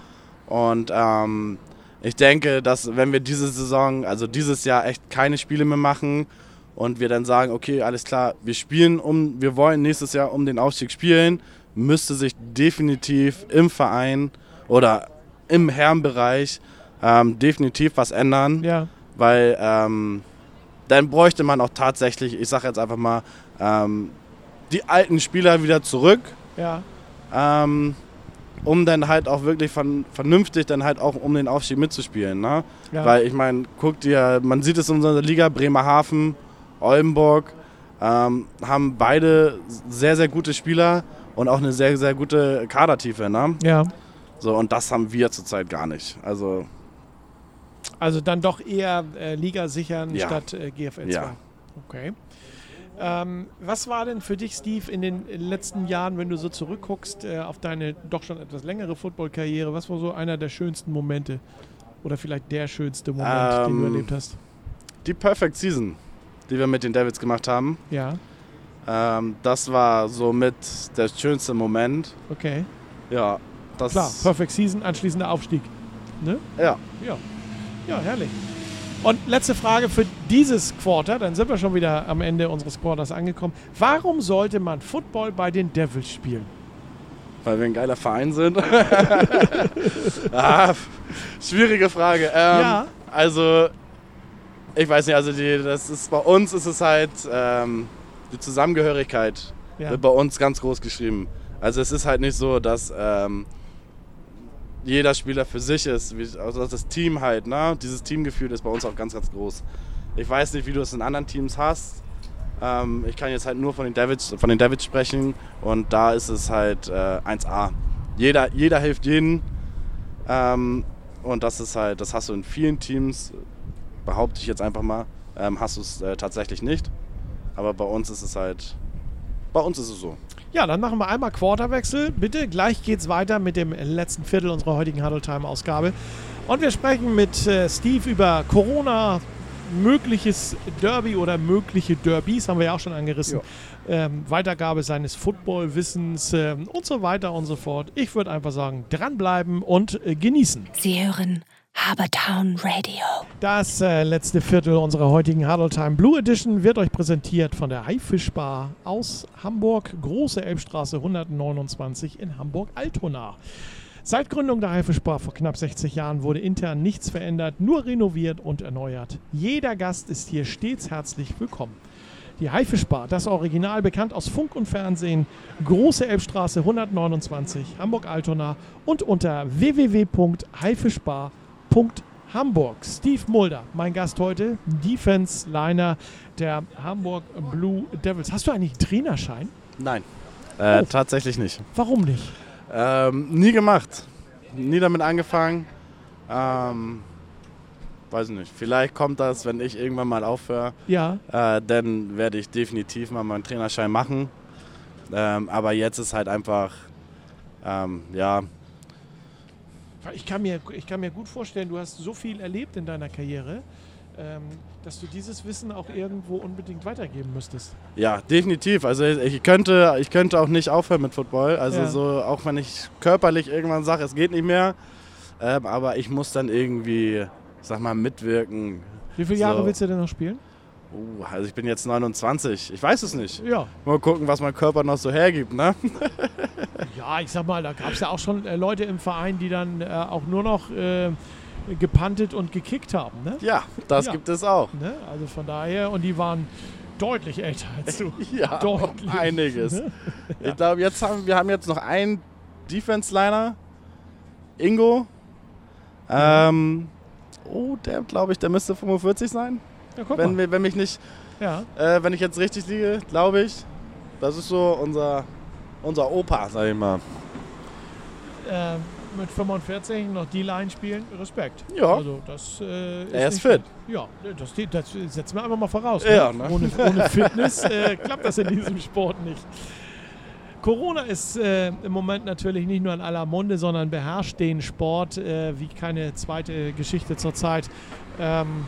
Und ähm, ich denke, dass wenn wir diese Saison, also dieses Jahr echt keine Spiele mehr machen und wir dann sagen, okay, alles klar, wir spielen um, wir wollen nächstes Jahr um den Aufstieg spielen, müsste sich definitiv im Verein oder im Herrenbereich ähm, definitiv was ändern Ja, weil ähm, dann bräuchte man auch tatsächlich, ich sage jetzt einfach mal, ähm, die alten Spieler wieder zurück, ja, ähm, um dann halt auch wirklich von, vernünftig dann halt auch um den Aufstieg mitzuspielen. Ne? ja. Weil ich meine, guck dir, man sieht es in unserer Liga, Bremerhaven, Oldenburg, Ähm, haben beide sehr, sehr gute Spieler und auch eine sehr, sehr gute Kadertiefe. Ne? Ja. So, und das haben wir zurzeit gar nicht. Also, Also dann doch eher äh, Liga sichern Ja. statt äh, GFL 2. Ja. Okay. Ähm, was war denn für dich, Steve, in den letzten Jahren, wenn du so zurückguckst äh, auf deine doch schon etwas längere Footballkarriere, was war so einer der schönsten Momente? Oder vielleicht der schönste Moment, den du Ähm, erlebt hast? die Perfect Season, die wir mit den Devils gemacht haben, Ja, ähm, das war somit der schönste Moment. okay. Ja, das Klar, Perfect Season, anschließender Aufstieg. Ne? Ja, Ja. Ja, herrlich. Und letzte Frage für dieses Quarter, dann sind wir schon wieder am Ende unseres Quarters angekommen. Warum sollte man Football bei den Devils spielen? weil wir ein geiler Verein sind. ah, schwierige Frage. Ähm, Ja. Also, ich weiß nicht, also die, das ist bei uns ist es halt ähm, die Zusammengehörigkeit Ja. wird bei uns ganz groß geschrieben. Also es ist halt nicht so, dass ähm, jeder Spieler für sich ist, also das Team halt, ne? Dieses Teamgefühl ist bei uns auch ganz, ganz groß. Ich weiß nicht, wie du es in anderen Teams hast. Ähm, ich kann jetzt halt nur von den Davids, von den Davids sprechen und da ist es halt äh, 1A. Jeder, jeder hilft jeden ähm, und das ist halt, das hast du in vielen Teams, behaupte ich jetzt einfach mal, ähm, hast du es äh, tatsächlich nicht. Aber bei uns ist es halt, bei uns ist es so. Ja, dann machen wir einmal Quarterwechsel. Bitte, gleich geht's weiter mit dem letzten Viertel unserer heutigen Huddle Time Ausgabe. Und wir sprechen mit äh, Steve über Corona, mögliches Derby oder mögliche Derbys, haben wir ja auch schon angerissen. Ähm, Weitergabe seines Football-Wissens ähm, und so weiter und so fort. Ich würde einfach sagen, dranbleiben und äh, genießen. Sie hören Habertown Radio. Das äh, letzte Viertel unserer heutigen Huddle Time Blue Edition wird euch präsentiert von der Haifischbar aus Hamburg, Große Elbstraße 129 in Hamburg-Altona. Seit Gründung der Haifischbar vor knapp 60 Jahren wurde intern nichts verändert, nur renoviert und erneuert. Jeder Gast ist hier stets herzlich willkommen. Die Haifischbar, das Original bekannt aus Funk und Fernsehen, Große Elbstraße 129, Hamburg-Altona und unter www.haifischbar.hamburg. Steve Mulder, mein Gast heute, Defense-Liner der Hamburg Blue Devils. Hast du eigentlich einen Trainerschein? Nein, äh, Oh. tatsächlich nicht. Warum nicht? Ähm, nie gemacht. Nie damit angefangen. Ähm, weiß nicht. Vielleicht kommt das, wenn ich irgendwann mal aufhöre. Ja, Äh, dann werde ich definitiv mal meinen Trainerschein machen. Ähm, aber jetzt ist halt einfach, ähm, ja, Ich kann, mir, ich kann mir gut vorstellen, du hast so viel erlebt in deiner Karriere, ähm, dass du dieses Wissen auch irgendwo unbedingt weitergeben müsstest. ja, definitiv. Also ich könnte, ich könnte auch nicht aufhören mit Football. Also Ja. so, auch wenn ich körperlich irgendwann sage, es geht nicht mehr. Ähm, aber ich muss dann irgendwie, sag mal, mitwirken. Wie viele Jahre So. willst du denn noch spielen? Uh, also ich bin jetzt 29. Ich weiß es nicht. Ja. Mal gucken, was mein Körper noch so hergibt, ne? Ja, ich sag mal, da gab es ja auch schon äh, Leute im Verein, die dann äh, auch nur noch äh, gepantet und gekickt haben. Ne? Ja, das Ja. gibt es auch. Ne? Also von daher, und die waren deutlich älter als du. Ja, Deutlich. einiges. Ne? Ich glaube, jetzt haben wir haben jetzt noch einen Defense-Liner, Ingo. Ähm, oh, der glaube ich, der müsste 45 sein, Ja, wenn, wenn mich nicht, Ja. äh, wenn ich jetzt richtig liege, glaube ich. Das ist so unser, unser Opa, sag ich mal. Äh, mit 45 noch die Line spielen, Respekt. Ja. Also das äh, ist Er ist fit. schlecht. Ja, das, das setzen wir einfach mal voraus. Ja, ne? ne? Ohne, ohne Fitness äh, klappt das in diesem Sport nicht. Corona ist äh, im Moment natürlich nicht nur in aller Munde, sondern beherrscht den Sport äh, wie keine zweite Geschichte zurzeit. Ähm,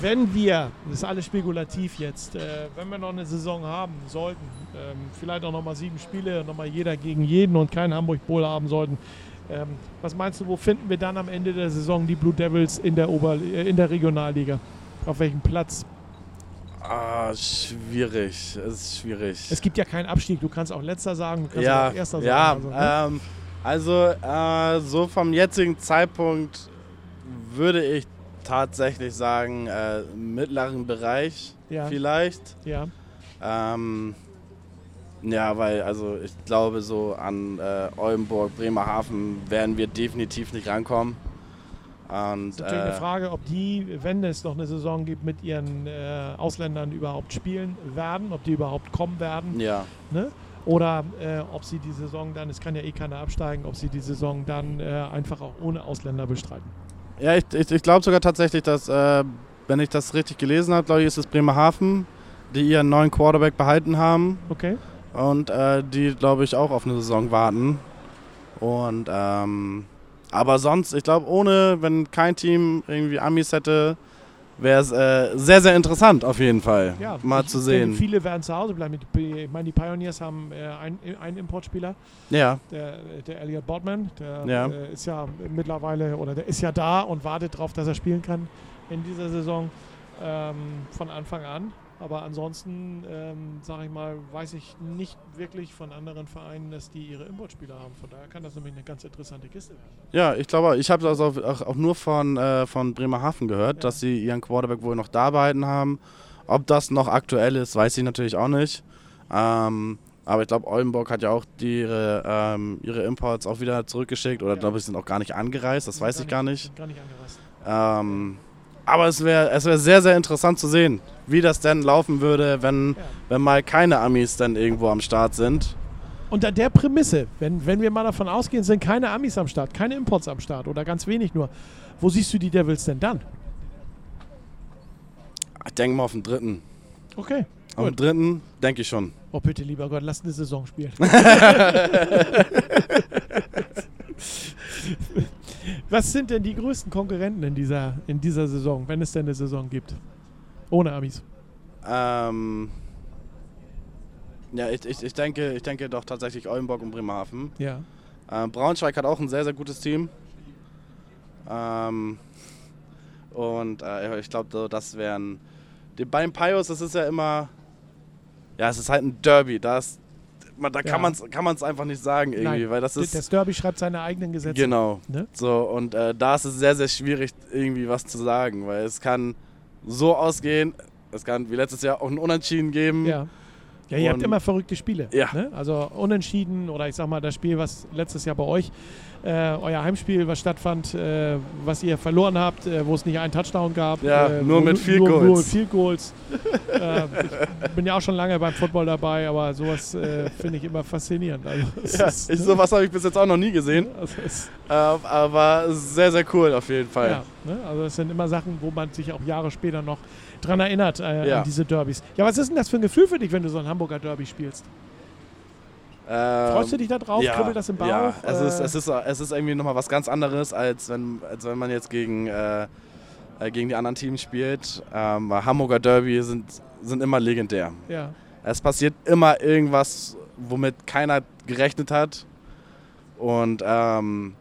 wenn wir, das ist alles spekulativ jetzt, äh, wenn wir noch eine Saison haben sollten, ähm, vielleicht auch nochmal sieben Spiele, nochmal jeder gegen jeden und kein Hamburg Bowl haben sollten, ähm, was meinst du, wo finden wir dann am Ende der Saison die Blue Devils in der, Ober äh, in der Regionalliga? Auf welchem Platz? Ah, schwierig. Es ist schwierig. Es gibt ja keinen Abstieg, du kannst auch letzter sagen, du kannst ja, auch erster ja, sagen. Also, ne? ähm, also äh, so vom jetzigen Zeitpunkt würde ich tatsächlich sagen, äh, mittleren Bereich Ja. vielleicht. ja. Ähm, ja, weil also ich glaube so an äh, Oldenburg, Bremerhaven werden wir definitiv nicht rankommen. Und, ist natürlich äh, eine Frage, ob die, wenn es noch eine Saison gibt, mit ihren äh, Ausländern überhaupt spielen werden, ob die überhaupt kommen werden. ja. Ne? Oder äh, ob sie die Saison dann, es kann ja eh keiner absteigen, ob sie die Saison dann äh, einfach auch ohne Ausländer bestreiten. Ja, ich, ich, ich glaube sogar tatsächlich, dass, äh, wenn ich das richtig gelesen habe, glaube ich, ist es Bremerhaven, die ihren neuen Quarterback behalten haben Okay? und äh, die, glaube ich, auch auf eine Saison warten. Und ähm, aber sonst, ich glaube, ohne, wenn kein Team irgendwie Amis hätte, wäre es äh, sehr, sehr interessant auf jeden Fall, Ja, mal zu denke, sehen. Viele werden zu Hause bleiben. Ich meine, die Pioneers haben äh, einen, einen Importspieler, Ja, der, der Elliot Bodman. Der Ja. äh, ist ja mittlerweile, oder der ist ja da und wartet darauf, dass er spielen kann in dieser Saison ähm, von Anfang an. Aber ansonsten, ähm, sage ich mal, weiß ich nicht wirklich von anderen Vereinen, dass die ihre Importspieler haben. Von daher kann das nämlich eine ganz interessante Kiste werden. ja, ich glaube, ich habe das auch, auch, auch nur von, äh, von Bremerhaven gehört, Ja. dass sie ihren Quarterback wohl noch da behalten haben. Ob das noch aktuell ist, weiß ich natürlich auch nicht. Ähm, aber ich glaube, Oldenburg hat ja auch die, ihre, ähm, ihre Imports auch wieder zurückgeschickt oder Ja. glaube ich, sind auch gar nicht angereist, das weiß ich gar nicht. sind Gar nicht angereist. Ähm, aber es wäre es wär sehr, sehr interessant zu sehen, wie das denn laufen würde, wenn, Ja. wenn mal keine Amis dann irgendwo am Start sind. Unter der Prämisse, wenn, wenn wir mal davon ausgehen, sind keine Amis am Start, keine Imports am Start oder ganz wenig nur, wo siehst du die Devils denn dann? Ich denke mal auf den dritten. Okay. Auf den dritten denke ich schon. Oh bitte, lieber Gott, lass eine Saison spielen. Was sind denn die größten Konkurrenten in dieser, in dieser Saison, wenn es denn eine Saison gibt? Ohne Amis. Ähm, ja, ich, ich, ich, denke, ich denke doch tatsächlich Oldenburg und Bremerhaven. Ja. Ähm, Braunschweig hat auch ein sehr, sehr gutes Team. Ähm, und äh, ich glaube, so, das wären. Die, beim Pios, das ist ja immer. Ja, es ist halt ein Derby. Das, man, da Ja. kann man es kann man's einfach nicht sagen irgendwie, Nein, weil das ist. das Derby schreibt seine eigenen Gesetze. Genau. Ne? So, und äh, da ist es sehr, sehr schwierig, irgendwie was zu sagen, weil es kann so ausgehen, es kann wie letztes Jahr auch ein Unentschieden geben. Ja. Ja, ihr habt Und- immer verrückte Spiele. Ja. Ne? Also unentschieden oder ich sag mal das Spiel, was letztes Jahr bei euch, äh, euer Heimspiel, was stattfand, äh, was ihr verloren habt, äh, wo es nicht einen Touchdown gab. Ja, äh, nur mit nur, Goals. Nur mit Field Goals. äh, ich bin ja auch schon lange beim Football dabei, aber sowas äh, finde ich immer faszinierend. Also, Ja, ist, ich, ne? sowas habe ich bis jetzt auch noch nie gesehen, Also es- äh, aber sehr, sehr cool auf jeden Fall. Ja, ne? also das sind immer Sachen, wo man sich auch Jahre später noch dran erinnert, äh, Ja. an diese Derbys. Ja, was ist denn das für ein Gefühl für dich, wenn du so ein Hamburger Derby spielst? Ähm, Freust du dich da drauf? Kribbelt das im Bauch? Ja, es, ist, es, ist, es ist irgendwie nochmal was ganz anderes, als wenn, als wenn man jetzt gegen, äh, äh, gegen die anderen Teams spielt. Ähm, weil Hamburger Derby sind, sind immer legendär. ja. Es passiert immer irgendwas, womit keiner gerechnet hat. Und ähm,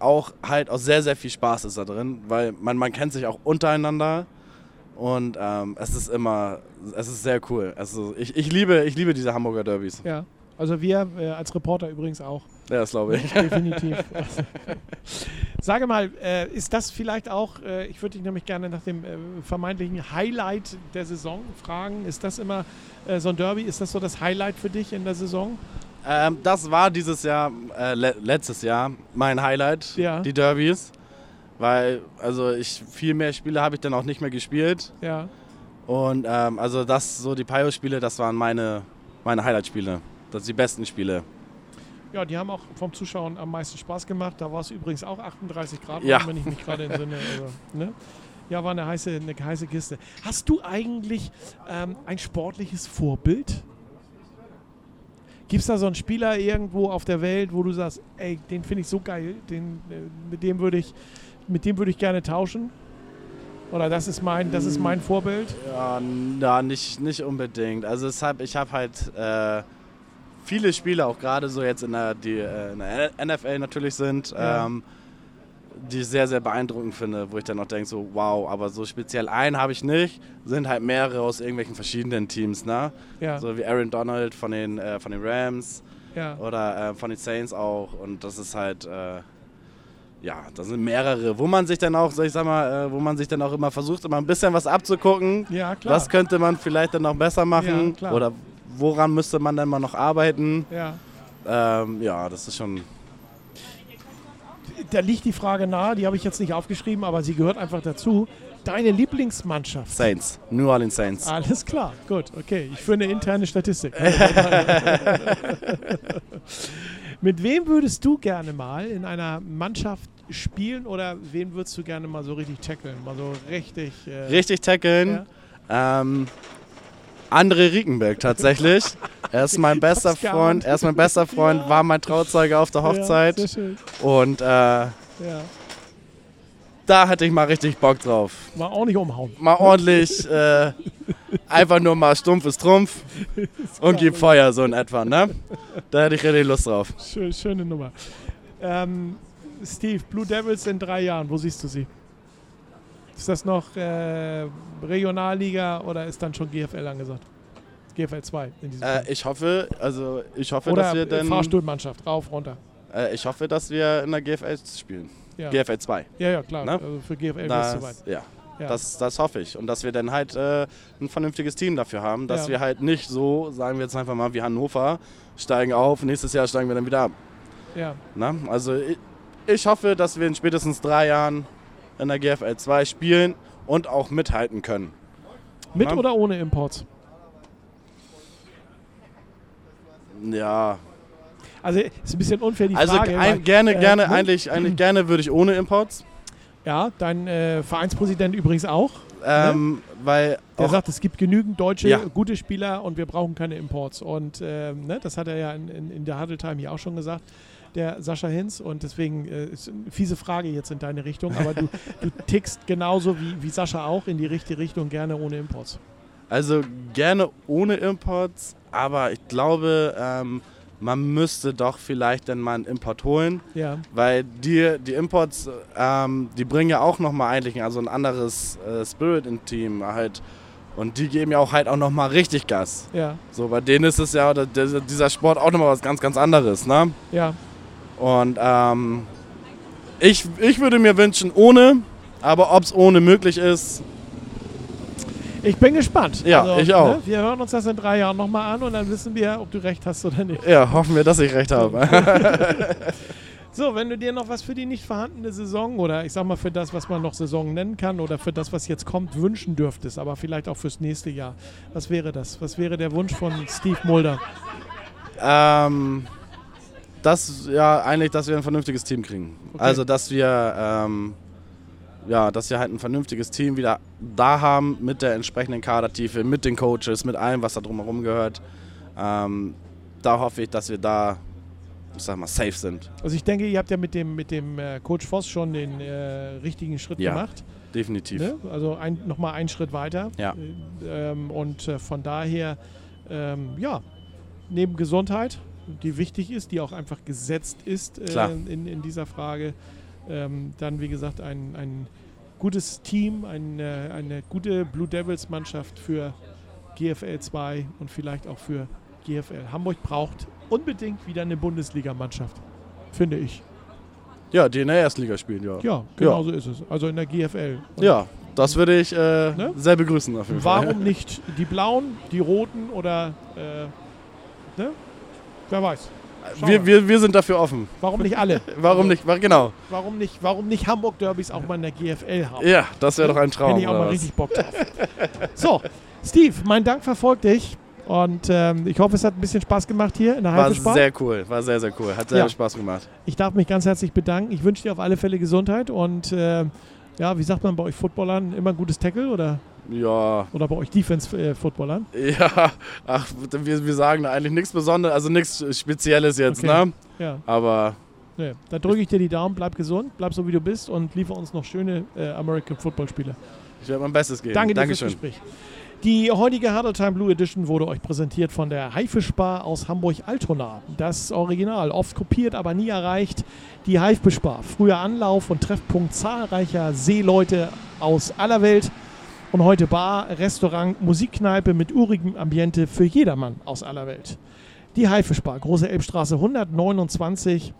auch halt auch sehr, sehr viel Spaß ist da drin, weil man, man kennt sich auch untereinander. Und ähm, es ist immer, es ist sehr cool. Also ich, ich, liebe, ich liebe diese Hamburger Derbys. Ja, also wir äh, als Reporter übrigens auch. Ja, das glaube ich. Definitiv. Sage mal, äh, ist das vielleicht auch, äh, ich würde dich nämlich gerne nach dem äh, vermeintlichen Highlight der Saison fragen. Ist das immer äh, so ein Derby, ist das so das Highlight für dich in der Saison? Ähm, das war dieses Jahr, äh, le letztes Jahr, mein Highlight, Ja. die Derbys. Weil, also ich, viel mehr Spiele habe ich dann auch nicht mehr gespielt. Ja. Und ähm, also das, so die Pio-Spiele, das waren meine, meine Highlight-Spiele. Das sind die besten Spiele. Ja, die haben auch vom Zuschauen am meisten Spaß gemacht. Da war es übrigens auch 38 Grad, Ja. wenn ich mich gerade entsinne. Also, ne? Ja, war eine heiße, eine heiße Kiste. Hast du eigentlich ähm, ein sportliches Vorbild? Gibt es da so einen Spieler irgendwo auf der Welt, wo du sagst, ey, den finde ich so geil, den, äh, mit dem würde ich, mit dem würde ich gerne tauschen? Oder das ist mein, das ist mein Vorbild? Ja, na, nicht, nicht unbedingt. Also hab, ich habe halt äh, viele Spiele, auch gerade so jetzt in der, die äh, in der NFL natürlich sind, Ja. ähm, die ich sehr, sehr beeindruckend finde, wo ich dann auch denke, so wow, aber so speziell einen habe ich nicht, sind halt mehrere aus irgendwelchen verschiedenen Teams, ne? Ja, So wie Aaron Donald von den, äh, von den Rams ja. oder äh, von den Saints auch und das ist halt... Ja, das sind mehrere, wo man sich dann auch, ich sag mal, äh, wo man sich dann auch immer versucht, immer ein bisschen was abzugucken. Ja, klar. Was könnte man vielleicht dann noch besser machen? Ja, klar. Oder woran müsste man dann mal noch arbeiten? ja. Ähm, ja, das ist schon. da liegt die Frage nahe, die habe ich jetzt nicht aufgeschrieben, aber sie gehört einfach dazu. Deine Lieblingsmannschaft? Saints, New Orleans Saints. Alles klar, gut, okay. Ich führe eine interne Statistik. Mit wem würdest du gerne mal in einer Mannschaft spielen oder wen würdest du gerne mal so richtig tackeln? Mal so richtig. Äh, Richtig tackeln. Ähm, André Riekenberg tatsächlich. er ist mein bester Freund. Er ist mein bester Freund, Ja. war mein Trauzeuge auf der Ja, Hochzeit. sehr schön. Und äh, Ja. da hatte ich mal richtig Bock drauf. Mal nicht umhauen. Mal ordentlich, äh, einfach nur mal stumpfes Trumpf und gib Feuer, so in etwa, ne? Da hätte ich richtig Lust drauf. Schön, schöne Nummer. Ähm, Steve, Blue Devils in drei Jahren, wo siehst du sie? Ist das noch äh, Regionalliga oder ist dann schon GFL angesagt? GFL 2 in diesem. Äh, ich hoffe, also ich hoffe, Oder dass wir dann, Fahrstuhlmannschaft, rauf, runter. äh, ich hoffe, dass wir in der GFL spielen. Ja, GFL 2. ja, ja klar. Ne? Also für GFL wäre es zu weit. Das, ja, Ja. das, das hoffe ich. Und dass wir dann halt äh, ein vernünftiges Team dafür haben, dass Ja. wir halt nicht so, sagen wir jetzt einfach mal wie Hannover, steigen auf, nächstes Jahr steigen wir dann wieder ab. ja. Na? Also ich, ich hoffe, dass wir in spätestens drei Jahren in der GFL 2 spielen und auch mithalten können. Mit Ja. oder ohne Imports? Ja, Also ist ein bisschen unfair die also Frage. ein, weil, gerne, äh, gerne, ne? eigentlich, eigentlich gerne würde ich ohne Imports. Ja, dein äh, Vereinspräsident übrigens auch. Ähm, Weil Der sagt, es gibt genügend deutsche Ja. gute Spieler und wir brauchen keine Imports. Und ähm, ne, das hat er ja in, in, in der Huddle Time hier auch schon gesagt, der Sascha Hinz. Und deswegen äh, ist eine fiese Frage jetzt in deine Richtung. Aber du, du tickst genauso wie, wie Sascha auch in die richtige Richtung, gerne ohne Imports. also gerne ohne Imports, aber ich glaube, ähm, man müsste doch vielleicht dann mal einen Import holen. Ja, Weil die, die Imports, ähm, die bringen ja auch nochmal eigentlich also ein anderes äh, Spirit im Team halt. Und die geben ja auch halt auch nochmal richtig Gas. ja, So, bei denen ist es ja, dieser Sport auch nochmal was ganz, ganz anderes, ne? ja. Und ähm, ich, ich würde mir wünschen ohne, aber ob es ohne möglich ist, Ich bin gespannt. Also, Ja, ich auch. Ne, wir hören uns das in drei Jahren nochmal an und dann wissen wir, ob du recht hast oder nicht. ja, hoffen wir, dass ich recht habe. So, wenn du dir noch was für die nicht vorhandene Saison oder ich sag mal für das, was man noch Saison nennen kann oder für das, was jetzt kommt, wünschen dürftest, aber vielleicht auch fürs nächste Jahr, was wäre das? Was wäre der Wunsch von Steve Mulder? ähm, das, ja, eigentlich, dass wir ein vernünftiges Team kriegen. Okay. Also, dass wir, ähm, ja, dass wir halt ein vernünftiges Team wieder da haben mit der entsprechenden Kadertiefe, mit den Coaches, mit allem, was da drumherum gehört. Ähm, da hoffe ich, dass wir da, ich sag mal, safe sind. Also ich denke, ihr habt ja mit dem, mit dem äh, Coach Voss schon den äh, richtigen Schritt Ja. gemacht. Definitiv. Ne? Also ein, nochmal einen Schritt weiter. Ja. Äh, Ähm, und äh, von daher, ähm, ja, neben Gesundheit, die wichtig ist, die auch einfach gesetzt ist äh, in, in dieser Frage, ähm, dann wie gesagt ein, ein gutes Team, ein, äh, eine gute Blue Devils Mannschaft für GFL 2 und vielleicht auch für GFL. Hamburg braucht unbedingt wieder eine Bundesligamannschaft, finde ich. Ja, die in der Erstliga spielen, ja. Ja, genau so ist es. Also in der GFL. Und Ja, das würde ich äh, Ne? sehr begrüßen auf jeden Fall. Warum nicht die Blauen, die Roten oder äh, ne? Wer weiß. Wir, wir, wir sind dafür offen. Warum nicht alle? Warum nicht? Genau. Warum nicht, warum nicht Hamburg Derbys auch mal in der GFL haben? Ja, das wäre doch ein Traum. Hätte ich auch mal was? richtig Bock drauf. so, Steve, mein Dank verfolgt dich. Und ähm, ich hoffe, es hat ein bisschen Spaß gemacht hier in der War Haifischbar. sehr cool. War sehr, sehr cool. Hat sehr Ja. viel Spaß gemacht. Ich darf mich ganz herzlich bedanken. Ich wünsche dir auf alle Fälle Gesundheit und äh, ja, wie sagt man bei euch Footballern? Immer ein gutes Tackle oder, Ja, oder bei euch Defense-Footballern? ja. Ach, wir, wir sagen da eigentlich nichts Besonderes, also nichts Spezielles jetzt, Okay. ne? Ja, Aber nee. da drücke ich dir die Daumen, bleib gesund, bleib so wie du bist und liefer uns noch schöne äh, American Football Spiele. ich werde mein Bestes geben. Danke dir Dankeschön. fürs Gespräch. Die heutige Huddle Time Blue Edition wurde euch präsentiert von der Haifischbar aus Hamburg-Altona. Das Original, oft kopiert, aber nie erreicht. Die Haifischbar, früher Anlauf und Treffpunkt zahlreicher Seeleute aus aller Welt. Und heute Bar, Restaurant, Musikkneipe mit urigem Ambiente für jedermann aus aller Welt. Die Haifischbar, Große Elbstraße 129,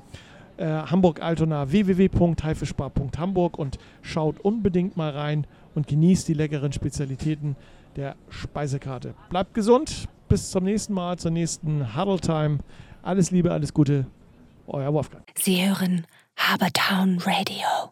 äh, Hamburg-Altona, www.haifischbar.hamburg und schaut unbedingt mal rein und genießt die leckeren Spezialitäten der Speisekarte. Bleibt gesund, bis zum nächsten Mal, zur nächsten Huddle Time. Alles Liebe, alles Gute, euer Wolfgang. Sie hören Habertown Radio.